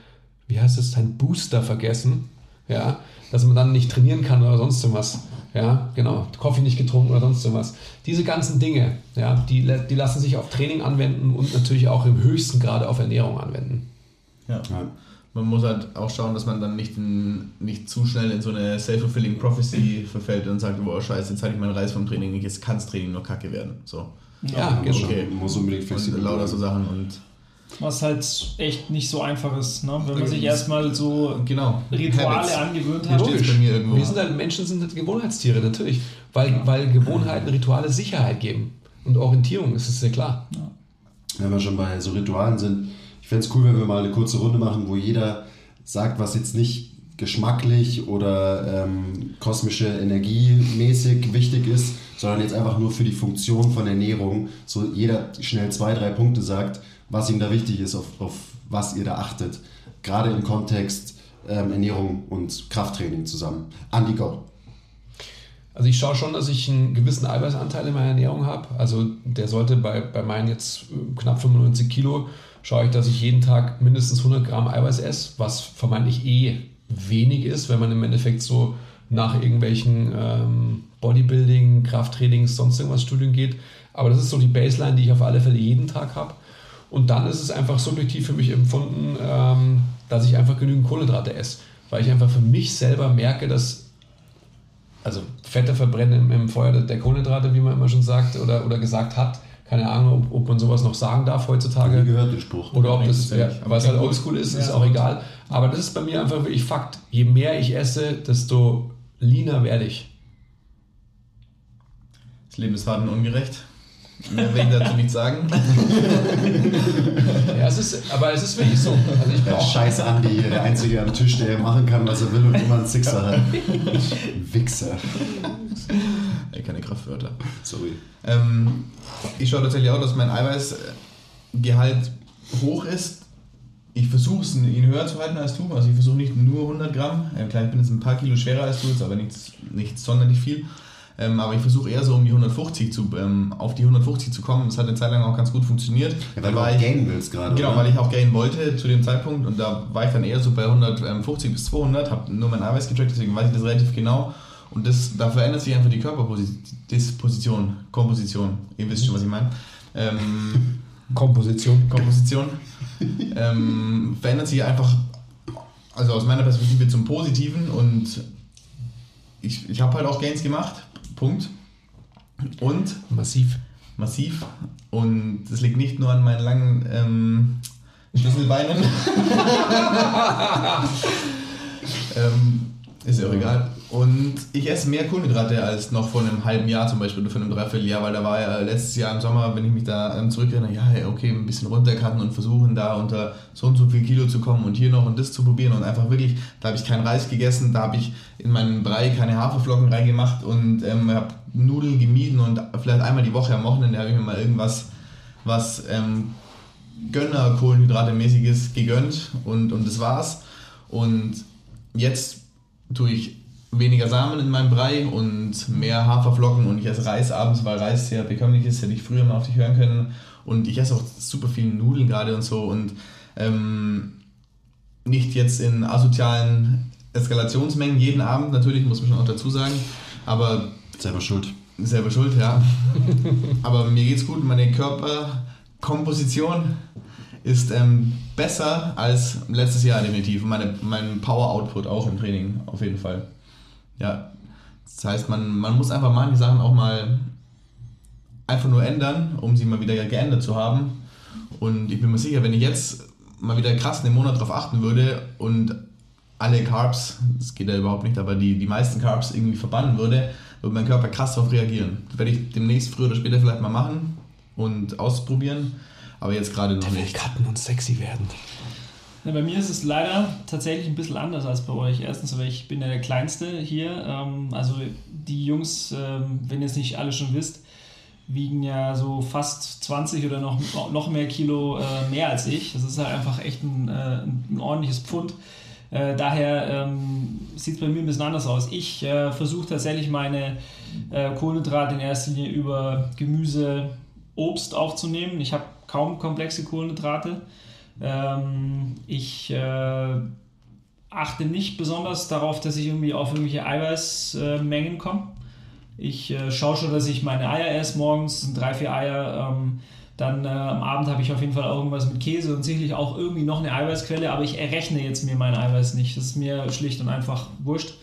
wie heißt es, sein Booster vergessen, ja, dass man dann nicht trainieren kann oder sonst irgendwas. Ja, genau. Kaffee nicht getrunken oder sonst irgendwas. Diese ganzen Dinge, ja, die, die lassen sich auf Training anwenden und natürlich auch im höchsten Grade auf Ernährung anwenden. Ja. Ja. Man muss halt auch schauen, dass man dann nicht, in, nicht zu schnell in so eine self-fulfilling prophecy verfällt und sagt, boah, scheiße, jetzt hatte ich meinen Reiz vom Training nicht, jetzt kann das Training nur kacke werden. So. Ja, Man muss, genau. Okay. muss unbedingt flexibel lauter so. Sachen und Was halt echt nicht so einfach ist, ne? wenn man sich erstmal so genau. Rituale Habits. angewöhnt hat. steht's bei mir irgendwo. Wir sind halt, Menschen sind halt Gewohnheitstiere, natürlich. Weil, weil Gewohnheiten, Rituale Sicherheit geben. Und Orientierung, das ist sehr klar. Wenn wir schon bei so Ritualen sind, ich fände es cool, wenn wir mal eine kurze Runde machen, wo jeder sagt, was jetzt nicht geschmacklich oder ähm, kosmische Energie mäßig wichtig ist, sondern jetzt einfach nur für die Funktion von Ernährung. So jeder schnell zwei, drei Punkte sagt, was ihm da wichtig ist, auf, auf was ihr da achtet. Gerade im Kontext ähm, Ernährung und Krafttraining zusammen. Andi, go. Also ich schaue schon, dass ich einen gewissen Eiweißanteil in meiner Ernährung habe. Also der sollte bei, bei meinen jetzt äh, knapp 95 Kilo, schaue ich, dass ich jeden Tag mindestens 100 Gramm Eiweiß esse, was vermeintlich eh wenig ist, wenn man im Endeffekt so nach irgendwelchen ähm, Bodybuilding, Krafttrainings, sonst irgendwas Studien geht. Aber das ist so die Baseline, die ich auf alle Fälle jeden Tag habe. Und dann ist es einfach subjektiv für mich empfunden, ähm, dass ich einfach genügend Kohlenhydrate esse. Weil ich einfach für mich selber merke, dass also Fette verbrennen im, im Feuer der- der Kohlenhydrate, wie man immer schon sagt oder, oder gesagt hat. Keine Ahnung, ob, ob man sowas noch sagen darf heutzutage. gehört den Spruch. Oder ob das, ja, es halt oldschool ist, ist auch egal. Aber das ist bei mir einfach wirklich Fakt. Je mehr ich esse, desto leaner werde ich. Das Leben ist hart und ungerecht. Mehr will ich dazu nicht sagen. Ja, es ist, aber es ist wirklich so. Also ich Der brauche scheiß Andi, der Einzige am Tisch, der machen kann, was er will und immer einen Sixer hat. Wichser. Ey, keine Kraftwörter. Sorry. Ähm, ich schaue tatsächlich auch, dass mein Eiweißgehalt hoch ist. Ich versuche es ihn höher zu halten als du. Also ich versuche nicht nur 100 Gramm. Ähm, klar, ich bin jetzt ein paar Kilo schwerer als du, jetzt aber nicht, nicht sonderlich viel. Ähm, aber ich versuche eher so um die 150 zu, ähm, auf die 150 zu kommen. Das hat eine Zeit lang auch ganz gut funktioniert. Ja, weil Dann du auch ich- gainen willst gerade. Genau, oder? weil ich auch gainen wollte zu dem Zeitpunkt und da war ich dann eher so bei 150 bis 200, habe nur mein Eiweiß getrackt, deswegen weiß ich das relativ genau. Und das, da verändert sich einfach die Körperdisposition, Komposition. Ihr wisst schon, was ich meine. Ähm, Komposition. Komposition, ähm, verändert sich einfach, also aus meiner Perspektive zum Positiven und ich, ich habe halt auch Gains gemacht, Punkt. Und Massiv. massiv und das liegt nicht nur an meinen langen ähm, Schlüsselbeinen. ähm, ist ja auch egal. Und ich esse mehr Kohlenhydrate als noch vor einem halben Jahr zum Beispiel oder vor einem Dreivierteljahr, weil da war ja letztes Jahr im Sommer, wenn ich mich da ähm, zurückerinnere, ja, okay, ein bisschen runtercutten und versuchen da unter so und so viel Kilo zu kommen und hier noch und das zu probieren und einfach wirklich, da habe ich keinen Reis gegessen, da habe ich in meinen Brei keine Haferflocken reingemacht und ähm, habe Nudeln gemieden und vielleicht einmal die Woche am Wochenende habe ich mir mal irgendwas, was ähm, Gönner Kohlenhydrate-mäßiges gegönnt und, und das war's. Und jetzt tue ich weniger Samen in meinem Brei und mehr Haferflocken und ich esse Reis abends, weil Reis sehr bekömmlich ist, hätte ich früher mal auf dich hören können. Und ich esse auch super viel Nudeln gerade und so und ähm, nicht jetzt in asozialen Eskalationsmengen jeden Abend, natürlich, muss man schon auch dazu sagen, aber Selber schuld. selber schuld, ja. aber mir geht's gut, meine Körperkomposition ist ähm, besser als letztes Jahr definitiv. Meine, mein Power-Output auch im Training, auf jeden Fall. Ja, das heißt, man, man muss einfach manche Sachen auch mal einfach nur ändern, um sie mal wieder geändert zu haben. Und ich bin mir sicher, wenn ich jetzt mal wieder krass einen Monat darauf achten würde und alle Carbs, das geht ja überhaupt nicht, aber die, die meisten Carbs irgendwie verbannen würde, würde mein Körper krass darauf reagieren. Das werde ich demnächst früher oder später vielleicht mal machen und ausprobieren, aber jetzt gerade noch nicht. cutten und sexy werden. Ja, bei mir ist es leider tatsächlich ein bisschen anders als bei euch. Erstens, weil ich bin ja der Kleinste hier. Ähm, also die Jungs, ähm, wenn ihr es nicht alle schon wisst, wiegen ja so fast 20 oder noch, noch mehr Kilo äh, mehr als ich. Das ist halt einfach echt ein, äh, ein ordentliches Pfund. Äh, daher ähm, sieht es bei mir ein bisschen anders aus. Ich äh, versuche tatsächlich meine äh, Kohlenhydrate in erster Linie über Gemüse, Obst aufzunehmen. Ich habe kaum komplexe Kohlenhydrate. Ähm, ich äh, achte nicht besonders darauf, dass ich irgendwie auf irgendwelche Eiweißmengen komme. Ich äh, schaue schon, dass ich meine Eier esse morgens, sind drei, vier Eier. Ähm, dann äh, am Abend habe ich auf jeden Fall auch irgendwas mit Käse und sicherlich auch irgendwie noch eine Eiweißquelle, aber ich errechne jetzt mir mein Eiweiß nicht. Das ist mir schlicht und einfach wurscht.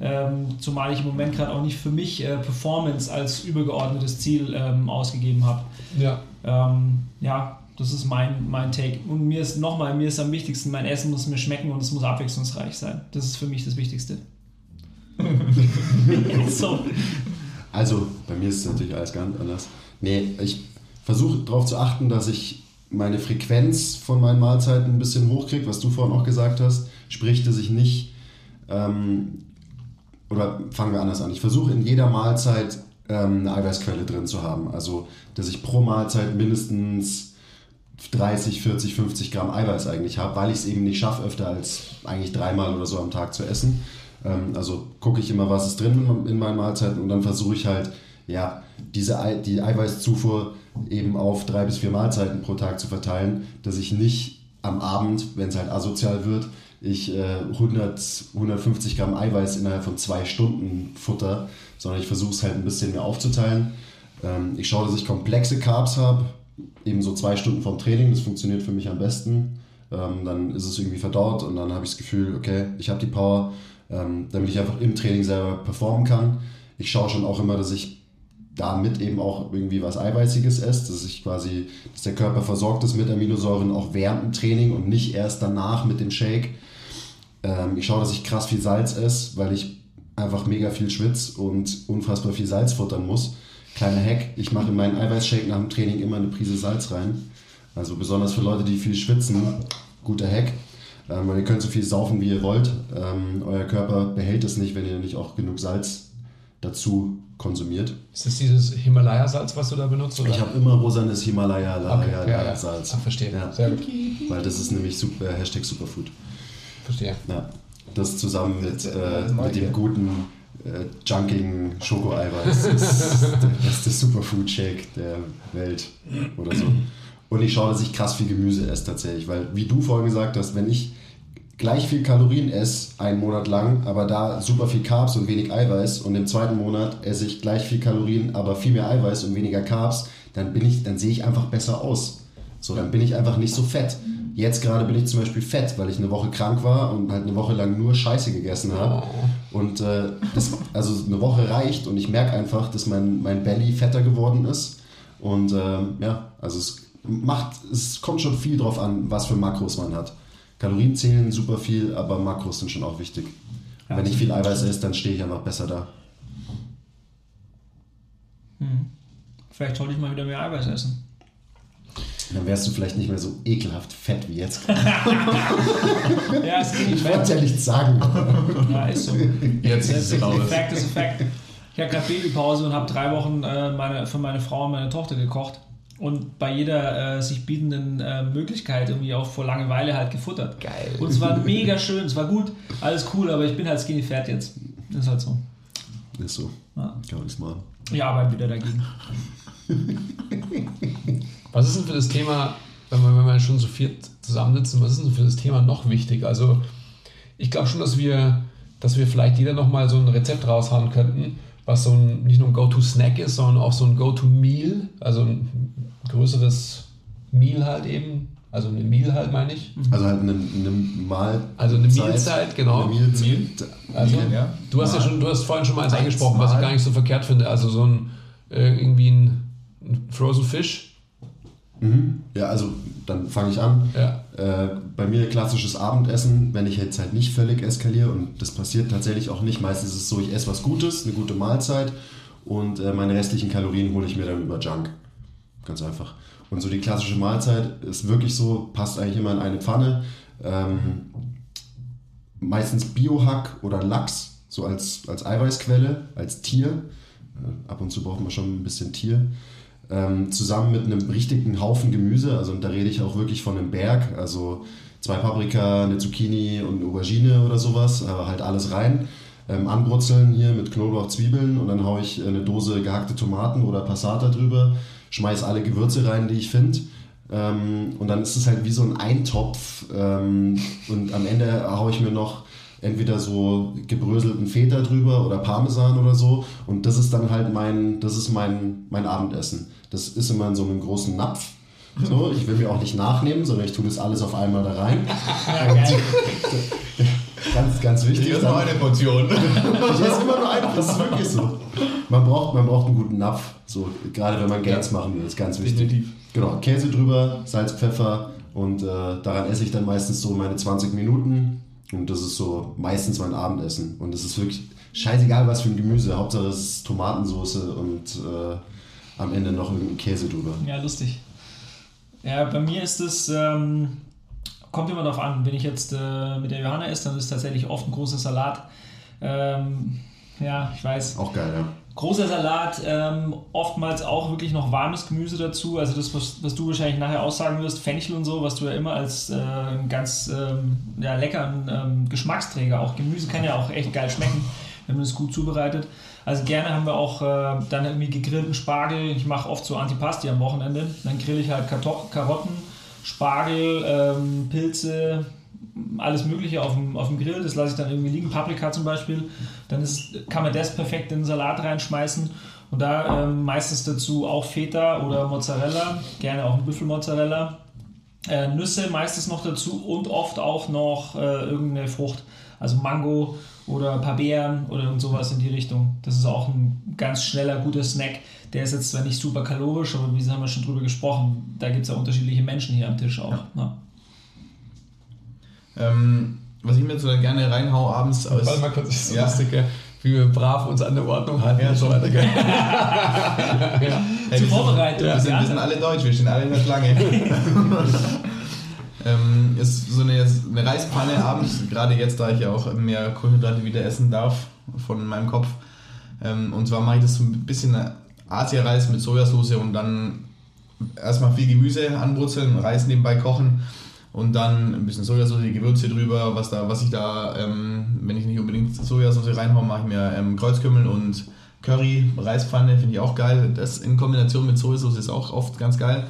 Ähm, zumal ich im Moment gerade auch nicht für mich äh, Performance als übergeordnetes Ziel ähm, ausgegeben habe. Ja. Ähm, ja, das ist mein, mein Take. Und mir ist nochmal, mir ist am wichtigsten, mein Essen muss mir schmecken und es muss abwechslungsreich sein. Das ist für mich das Wichtigste. so. Also, bei mir ist es natürlich alles ganz anders. Nee, ich versuche darauf zu achten, dass ich meine Frequenz von meinen Mahlzeiten ein bisschen hochkriege, was du vorhin auch gesagt hast. Sprich, dass ich nicht, ähm, oder fangen wir anders an, ich versuche in jeder Mahlzeit ähm, eine Eiweißquelle drin zu haben. Also, dass ich pro Mahlzeit mindestens 30, 40, 50 Gramm Eiweiß eigentlich habe, weil ich es eben nicht schaffe, öfter als eigentlich dreimal oder so am Tag zu essen. Ähm, also gucke ich immer, was ist drin in meinen Mahlzeiten und dann versuche ich halt, ja, diese Ei die Eiweißzufuhr eben auf drei bis vier Mahlzeiten pro Tag zu verteilen, dass ich nicht am Abend, wenn es halt asozial wird, ich äh, 100, 150 Gramm Eiweiß innerhalb von zwei Stunden futter, sondern ich versuche es halt ein bisschen mehr aufzuteilen. Ähm, ich schaue, dass ich komplexe Carbs habe, eben so zwei Stunden vom Training, das funktioniert für mich am besten. Ähm, dann ist es irgendwie verdaut und dann habe ich das Gefühl, okay, ich habe die Power, ähm, damit ich einfach im Training selber performen kann. Ich schaue schon auch immer, dass ich damit eben auch irgendwie was Eiweißiges esse, dass ich quasi, dass der Körper versorgt ist mit Aminosäuren auch während dem Training und nicht erst danach mit dem Shake. Ähm, ich schaue, dass ich krass viel Salz esse, weil ich einfach mega viel schwitze und unfassbar viel Salz futtern muss. Kleiner Hack, ich mache in meinen Eiweißshake nach dem Training immer eine Prise Salz rein. Also besonders für Leute, die viel schwitzen, guter Hack. Ähm, weil ihr könnt so viel saufen, wie ihr wollt. Ähm, euer Körper behält es nicht, wenn ihr nicht auch genug Salz dazu konsumiert. Ist das dieses Himalaya-Salz, was du da benutzt? Oder? Ich habe immer rosanes Himalaya okay. Ah, verstehe. Ja. Sehr gut. Weil das ist nämlich super, Hashtag Superfood. Verstehe. Ja. Das zusammen mit, äh, mag mit dem guten äh, junkigen Schokoeiweiß ist der beste Superfood-Shake der Welt oder so. Und ich schaue, dass ich krass viel Gemüse esse tatsächlich, weil wie du vorhin gesagt hast, wenn ich gleich viel Kalorien esse, einen Monat lang, aber da super viel Carbs und wenig Eiweiß und im zweiten Monat esse ich gleich viel Kalorien, aber viel mehr Eiweiß und weniger Carbs, dann bin ich, dann sehe ich einfach besser aus. So, dann bin ich einfach nicht so fett. Jetzt gerade bin ich zum Beispiel fett, weil ich eine Woche krank war und halt eine Woche lang nur Scheiße gegessen habe. Und äh, das, also eine Woche reicht und ich merke einfach, dass mein, mein Belly fetter geworden ist. Und ähm, ja, also es macht, es kommt schon viel drauf an, was für Makros man hat. Kalorien zählen super viel, aber Makros sind schon auch wichtig. Wenn ich viel Eiweiß esse, dann stehe ich einfach besser da. Vielleicht sollte ich mal wieder mehr Eiweiß essen. Dann wärst du vielleicht nicht mehr so ekelhaft fett wie jetzt. Ja, es geht Ich wollte ja nichts sagen. Ja, ist so. Jetzt ist es raus. Fact ist a fact. Ich habe gerade Babypause und habe drei Wochen äh, meine, für meine Frau und meine Tochter gekocht. Und bei jeder äh, sich bietenden äh, Möglichkeit irgendwie auch vor Langeweile halt gefuttert. Geil. Und es war mega schön, es war gut, alles cool, aber ich bin halt skinny fat jetzt. Ist halt so. Ist so. Ja. Kann man nichts machen. Ich arbeite wieder dagegen. Was ist denn für das Thema, wenn wir, wenn wir schon so viert zusammensitzen, was ist denn für das Thema noch wichtig? Also ich glaube schon, dass wir, dass wir vielleicht jeder nochmal so ein Rezept raushauen könnten, was so ein, nicht nur ein Go-To-Snack ist, sondern auch so ein Go-To-Meal, also ein größeres Meal halt eben, also eine Meal halt meine ich. Also halt eine, eine Mahlzeit. Also eine Mealzeit, genau. Eine Mealzeit. Meal? Also, ja. du hast ja schon, du hast vorhin schon mal eins angesprochen, was ich Mal. gar nicht so verkehrt finde. Also so ein äh, irgendwie ein, ein Frozen Fish. Mhm. Ja, also dann fange ich an. Ja. Äh, bei mir klassisches Abendessen, wenn ich jetzt halt nicht völlig eskaliere und das passiert tatsächlich auch nicht. Meistens ist es so, ich esse was Gutes, eine gute Mahlzeit und äh, meine restlichen Kalorien hole ich mir dann über Junk. Ganz einfach. Und so die klassische Mahlzeit ist wirklich so, passt eigentlich immer in eine Pfanne. Ähm, meistens Biohack oder Lachs, so als, als Eiweißquelle, als Tier. Äh, ab und zu braucht man schon ein bisschen Tier. Ähm, zusammen mit einem richtigen Haufen Gemüse, also da rede ich auch wirklich von einem Berg, also zwei Paprika, eine Zucchini und eine Aubergine oder sowas, aber halt alles rein. Ähm, anbrutzeln hier mit Knoblauch, Zwiebeln und dann haue ich eine Dose gehackte Tomaten oder Passata drüber, schmeiß alle Gewürze rein, die ich finde. Ähm, und dann ist es halt wie so ein Eintopf ähm, und am Ende haue ich mir noch entweder so gebröselten Feta drüber oder Parmesan oder so und das ist dann halt mein, das ist mein, mein Abendessen. Das ist immer in so einem großen Napf. So, ich will mir auch nicht nachnehmen, sondern ich tue das alles auf einmal da rein. ganz, ganz wichtig. Hier ist noch Dann- eine Portion. ich esse immer nur einen, das ist wirklich so. Man braucht, man braucht einen guten Napf, so, gerade wenn man Gains machen will, das ist ganz wichtig. Definitiv. Genau, Käse drüber, Salz, Pfeffer und äh, daran esse ich dann meistens so meine 20 Minuten und das ist so meistens mein Abendessen und es ist wirklich scheißegal was für ein Gemüse, Hauptsache es ist Tomatensauce und äh, am Ende noch irgendein Käse drüber. Ja, lustig. Ja, bei mir ist es, ähm, kommt immer darauf an. Wenn ich jetzt äh, mit der Johanna esse, dann ist es tatsächlich oft ein großer Salat. Ähm, ja, ich weiß. Auch geil, ja. Großer Salat, ähm, oftmals auch wirklich noch warmes Gemüse dazu. Also das, was, was du wahrscheinlich nachher aussagen wirst, Fenchel und so, was du ja immer als äh, ganz ähm, ja, leckeren ähm, Geschmacksträger, auch Gemüse kann ja auch echt geil schmecken, wenn man es gut zubereitet. Also gerne haben wir auch äh, dann irgendwie gegrillten Spargel. Ich mache oft so Antipasti am Wochenende. Dann grill ich halt Karto Karotten, Spargel, ähm, Pilze, alles Mögliche auf dem, auf dem Grill. Das lasse ich dann irgendwie liegen. Paprika zum Beispiel. Dann ist, kann man das perfekt in den Salat reinschmeißen. Und da ähm, meistens dazu auch Feta oder Mozzarella. Gerne auch ein Büffelmozzarella. Äh, Nüsse meistens noch dazu und oft auch noch äh, irgendeine Frucht. Also Mango oder ein paar Beeren oder irgend sowas in die Richtung. Das ist auch ein ganz schneller, guter Snack. Der ist jetzt zwar nicht super kalorisch, aber wie haben wir schon drüber gesprochen, da gibt es ja unterschiedliche Menschen hier am Tisch auch. Ja. ähm, was ich mir so gerne reinhau abends aus. Warte mal kurz, das ist so Ja. lustig, wie wir brav uns an der Ordnung halten Ja, und so weiter. Gell? ja. Hey, Zur wir sind- Vorbereitung. Wir sind, Ja. wir sind alle deutsch, wir stehen alle in der Schlange. ähm, ist so eine, eine Reispfanne abends, gerade jetzt, da ich ja auch mehr Kohlenhydrate wieder essen darf von meinem Kopf. Ähm, und zwar mache ich das so ein bisschen Asia-Reis mit Sojasauce und dann erstmal viel Gemüse anbrutzeln, Reis nebenbei kochen und dann ein bisschen Sojasauce, Gewürze drüber, was da, was ich da, ähm, wenn ich nicht unbedingt Sojasauce reinhaue, mache ich mir ähm, Kreuzkümmel und Curry, Reispfanne, finde ich auch geil. Das in Kombination mit Sojasauce ist auch oft ganz geil.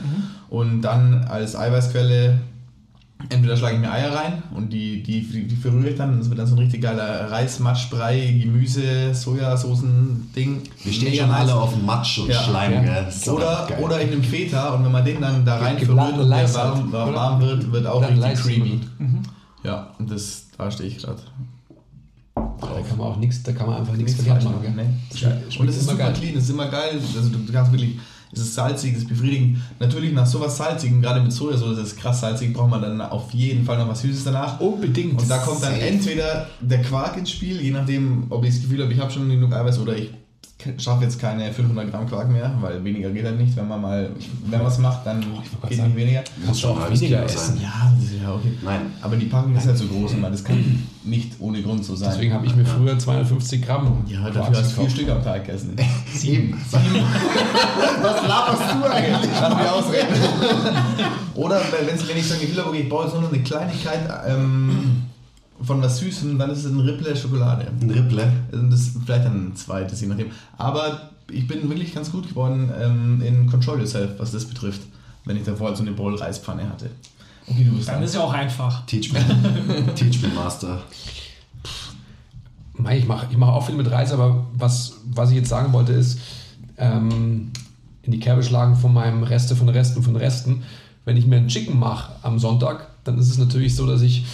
Und dann als Eiweißquelle Entweder schlage ich mir Eier rein und die, die, die verrühre ich dann und es wird dann so ein richtig geiler Reismatschbrei, Gemüse, Sojasoßen-Ding. Wir stehen Mega schon alle auf Matsch und Ja. Schleim, Ja. Das Oder, oder ich nehme Feta und wenn man den dann da rein verrührt und der warm, oder? warm wird, wird auch richtig Leis. creamy. Ja, und das, da stehe ich gerade. Da kann man auch nichts, da kann man einfach nichts falsch machen. machen. gell? Ne? Schmeckt Und es ist immer super geil. clean, es ist immer geil. Also du, du kannst wirklich, es ist salzig, es ist befriedigend. Natürlich nach sowas salzigen, gerade mit Sojasauce, das ist krass salzig, braucht man dann auf jeden Fall noch was Süßes danach. Unbedingt. Und da kommt dann entweder der Quark ins Spiel, je nachdem, ob ich das Gefühl habe, ich habe schon genug Eiweiß oder ich schaffe jetzt keine 500 Gramm Quark mehr, weil weniger geht halt nicht. Wenn man mal, wenn man es macht, dann grad geht nicht weniger. Kannst du schon auch weniger essen. Ja, das ist ja okay. Nein. Aber die Packung ist halt so groß und das kann nicht ohne Grund so sein. Deswegen habe ich mir früher 250 Gramm. ja, Quarks dafür hast du vier. Stück am Tag gegessen. Sieben. Was laberst du eigentlich? Lass mich ausreden. Oder wenn, ich so ein Gefühl habe, okay, ich brauche jetzt nur noch eine Kleinigkeit ähm, von was Süßem, dann ist es ein Ripple Schokolade. Ein Ripple. Also Das ist vielleicht dann ein zweites, je nachdem. Aber ich bin wirklich ganz gut geworden ähm, in Control Yourself, was das betrifft, wenn ich davor so eine Bowl Reispfanne hatte. Okay, du bist Dann dran. ist ja auch einfach. Teach me. Teach me, Master. Ich mache ich mach auch viel mit Reis, aber was, was ich jetzt sagen wollte ist, ähm, in die Kerbe schlagen von meinem Reste von Resten von Resten. Wenn ich mir einen Chicken mache am Sonntag, dann ist es natürlich so, dass ich,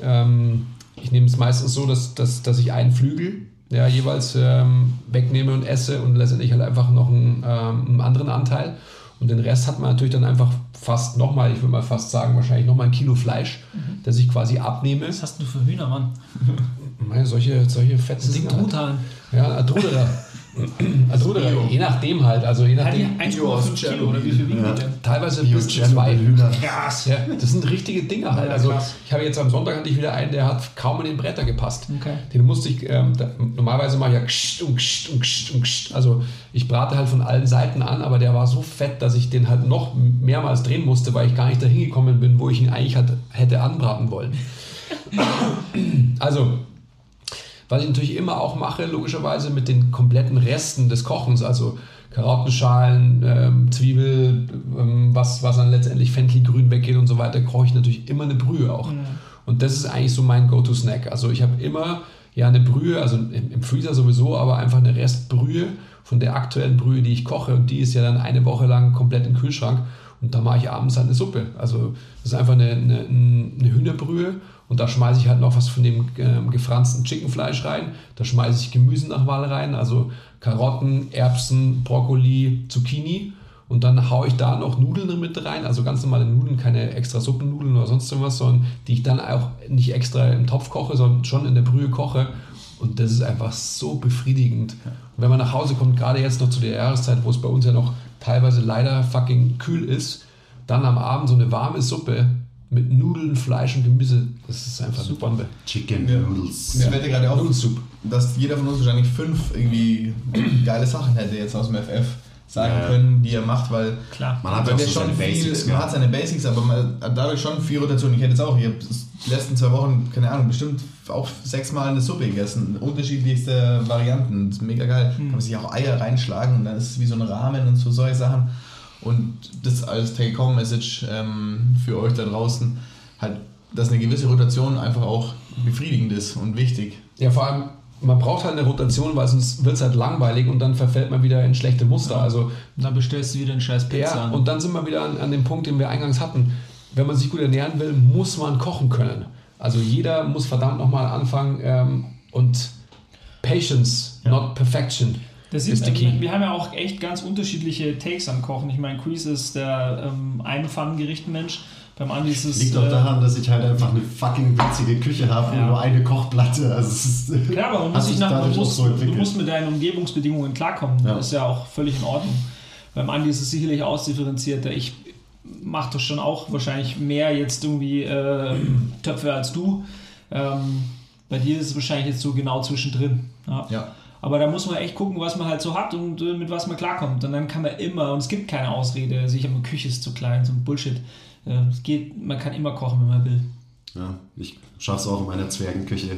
ähm, ich nehme es meistens so, dass, dass, dass ich einen Flügel ja, jeweils ähm, wegnehme und esse und letztendlich halt einfach noch einen, ähm, einen anderen Anteil. Und den Rest hat man natürlich dann einfach fast nochmal, ich würde mal fast sagen, wahrscheinlich nochmal ein Kilo Fleisch, das ich quasi abnehme. Was hast du für Hühner, Mann? Meine, solche, solche fetten Das sind. Truthahn. Ja, Adruderer. Adruderer, je nachdem halt. Also je Hat nachdem. 1,5 Kilo oder wie viel wiegen die denn? Teilweise Bio bis zu zwei. Hühner. Krass. Ja, das sind richtige Dinger halt. Ja, Also ich habe jetzt am Sonntag hatte ich wieder einen, der hat kaum in den Bretter gepasst. Okay. Den musste ich, ähm, da, normalerweise mache ich ja kscht und kscht und kscht und kscht. Also ich brate halt von allen Seiten an, aber der war so fett, dass ich den halt noch mehrmals drehen musste, weil ich gar nicht dahin gekommen bin, wo ich ihn eigentlich halt hätte anbraten wollen. Also, was ich natürlich immer auch mache, logischerweise mit den kompletten Resten des Kochens, also Karottenschalen, ähm, Zwiebel, ähm, was, was dann letztendlich Fenchelgrün weggeht und so weiter, koche ich natürlich immer eine Brühe auch. Und das ist eigentlich so mein Go-To-Snack. Also ich habe immer ja eine Brühe, also im, im Freezer sowieso, aber einfach eine Restbrühe von der aktuellen Brühe, die ich koche. Und die ist ja dann eine Woche lang komplett im Kühlschrank. Und da mache ich abends halt eine Suppe. Also das ist einfach eine, eine, eine Hühnerbrühe. Und da schmeiße ich halt noch was von dem ähm, gefransten Chickenfleisch rein. Da schmeiße ich Gemüse nach Wahl rein, also Karotten, Erbsen, Brokkoli, Zucchini. Und dann haue ich da noch Nudeln mit rein, also ganz normale Nudeln, keine extra Suppennudeln oder sonst irgendwas, sondern die ich dann auch nicht extra im Topf koche, sondern schon in der Brühe koche. Und das ist einfach so befriedigend. Und wenn man nach Hause kommt, gerade jetzt noch zu der Jahreszeit, wo es bei uns ja noch teilweise leider fucking kühl ist, dann am Abend so eine warme Suppe mit Nudeln, Fleisch und Gemüse, das ist einfach eine Bombe. Chicken Ja. Noodles. Mir fällt ja gerade auf, dass jeder von uns wahrscheinlich fünf irgendwie geile Sachen hätte jetzt aus dem FF sagen Ja, ja. können, die er macht, weil Klar. Man hat der so seine schon Basics, viel, man gell? hat seine Basics, aber man hat dadurch schon viel Rotation. Ich hätte jetzt auch, ich habe die letzten zwei Wochen, keine Ahnung, bestimmt auch sechsmal eine Suppe gegessen. Unterschiedlichste Varianten. Das ist mega geil. Kann man sich auch Eier reinschlagen und dann ist es wie so ein Rahmen und so solche Sachen. Und das als Take-Home-Message ähm, für euch da draußen, halt, dass eine gewisse Rotation einfach auch befriedigend ist und wichtig. Ja, vor allem, man braucht halt eine Rotation, weil sonst wird es halt langweilig und dann verfällt man wieder in schlechte Muster. Also Und dann bestellst du wieder einen scheiß Pizza Ja, an. und dann sind wir wieder an, an dem Punkt, den wir eingangs hatten. Wenn man sich gut ernähren will, muss man kochen können. Also jeder muss verdammt nochmal anfangen ähm, und Patience, not perfection. Das ist ist Key. wir haben ja auch echt ganz unterschiedliche Takes am Kochen. Ich meine, Chris ist der ähm, Einpfannengerichtenmensch. Beim Andi ist es. Liegt auch äh, daran, dass ich halt einfach eine fucking witzige Küche habe Ja. und nur eine Kochplatte. Also es ist, Klar, aber man muss, sich nach, man dadurch auch muss, so du musst mit deinen Umgebungsbedingungen klarkommen. Ja. Das ist ja auch völlig in Ordnung. Beim Andi ist es sicherlich ausdifferenzierter. Ich mache das schon auch wahrscheinlich mehr jetzt irgendwie äh, Töpfe als du. Ähm, bei dir ist es wahrscheinlich jetzt so genau zwischendrin. Ja. Ja. Aber da muss man echt gucken, was man halt so hat und äh, mit was man klarkommt. Und dann kann man immer, und es gibt keine Ausrede, sich eine Küche ist zu klein, so ein Bullshit. Äh, es geht, man kann immer kochen, wenn man will. Ja, ich schaff's auch in meiner Zwergenküche.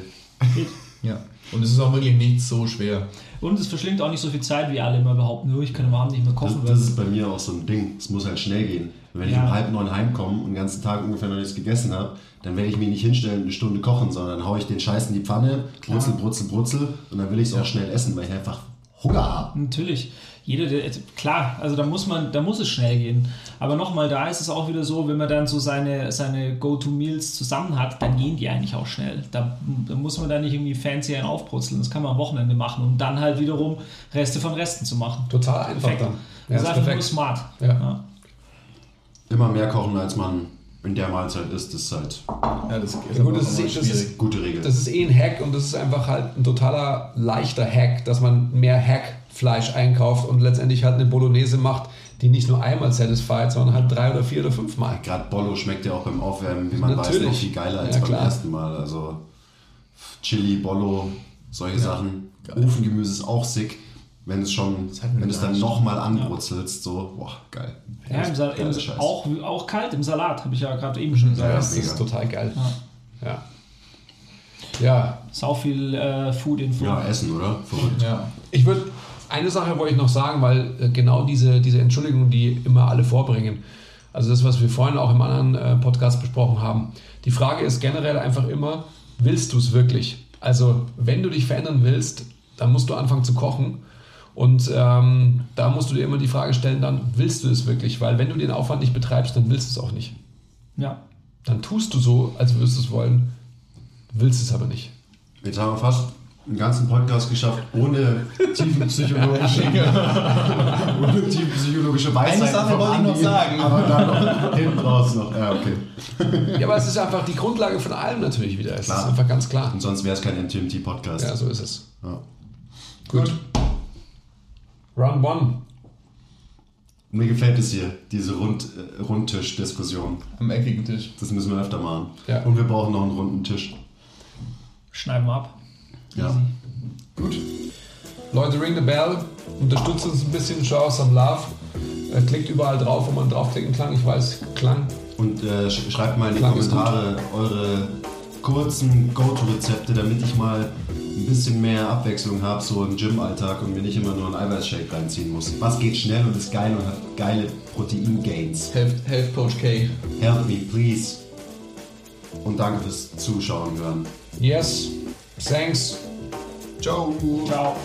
Ja. Und es ist auch wirklich nicht so schwer. Und es verschlingt auch nicht so viel Zeit, wie alle immer behaupten, nur ich kann am Abend nicht mehr Das, kochen. das ist bei mir auch so ein Ding. Es muss halt schnell gehen. Wenn ich Ja. um halb neun heimkomme und den ganzen Tag ungefähr noch nichts gegessen habe, dann werde ich mich nicht hinstellen und eine Stunde kochen, sondern haue ich den Scheiß in die Pfanne, brutzel, brutzel, brutzel und dann will ich es auch schnell essen, weil ich einfach Hunger habe. Natürlich. Jeder, der, klar, also da muss man, da muss es schnell gehen. Aber nochmal, da ist es auch wieder so, wenn man dann so seine, seine Go-To-Meals zusammen hat, dann gehen die eigentlich auch schnell. Da, da muss man da nicht irgendwie fancy einen aufbrutzeln. Das kann man am Wochenende machen, um dann halt wiederum Reste von Resten zu machen. Total einfach Perfekt. dann. das Ja, ist ist einfach nur perfekt. smart. Ja. Immer mehr kochen, als man in der Mahlzeit isst, ist halt Ja, das ist Ja, gut, das ist, das ist eine gute Regel. Das ist eh ein Hack und das ist einfach halt ein totaler leichter Hack, dass man mehr Hackfleisch einkauft und letztendlich halt eine Bolognese macht, die nicht nur einmal satisfied, sondern halt drei oder vier oder fünf Mal. Gerade Bollo schmeckt ja auch beim Aufwärmen, wie man Natürlich. weiß, noch viel geiler als Ja, beim ersten Mal. Also Chili, Bollo, solche Sachen. geil. Ofengemüse ist auch sick. Wenn es schon, wenn du es dann nochmal anbrutzelst, so, boah, geil. Ja, im Sal Geiler im, auch, auch kalt im Salat, habe ich ja gerade eben schon gesagt. Ja, Das ist total geil. Ja. Ja, Sau viel äh, Food-Info. Ja, Essen, oder? Verrückt. Ja. Ich würde, eine Sache wollte ich noch sagen, weil äh, genau diese, diese Entschuldigung, die immer alle vorbringen, also das, was wir vorhin auch im anderen äh, Podcast besprochen haben, die Frage ist generell einfach immer, willst du es wirklich? Also, wenn du dich verändern willst, dann musst du anfangen zu kochen. Und ähm, da musst du dir immer die Frage stellen, dann willst du es wirklich? Weil wenn du den Aufwand nicht betreibst, dann willst du es auch nicht. ja. Dann tust du so, als würdest du es wollen, willst es aber nicht. Jetzt haben wir fast einen ganzen Podcast geschafft, ohne tiefenpsychologische, ohne tiefenpsychologische Weisheit. Eine Sache wollte ich noch sagen. Aber dann noch hinten raus noch. Ja, okay. Ja, aber es ist einfach die Grundlage von allem natürlich wieder. Es Klar. ist einfach ganz klar. Und sonst wäre es kein MTMT-Podcast. Ja, so ist es. Ja. Gut. Round one. Mir gefällt es hier, diese Rund, äh, Rundtisch-Diskussion. Am eckigen Tisch. Das müssen wir öfter machen. Ja. Und wir brauchen noch einen runden Tisch. Schneiden wir ab. Ja. Gut. Leute, ring the bell. Unterstützt uns ein bisschen. Show us some love. Äh, klickt überall drauf, wo man draufklicken kann. Ich weiß, klang. Und äh, sch schreibt mal in die Klang Kommentare eure kurzen Go-To-Rezepte, damit ich mal ein bisschen mehr Abwechslung habe, so im Gym-Alltag und mir nicht immer nur einen Eiweißshake reinziehen muss. Was geht schnell und ist geil und hat geile Protein-Gains. Health, Health Coach K. Help me, please. Und danke fürs Zuschauen hören. Yes. Thanks. Ciao. Ciao.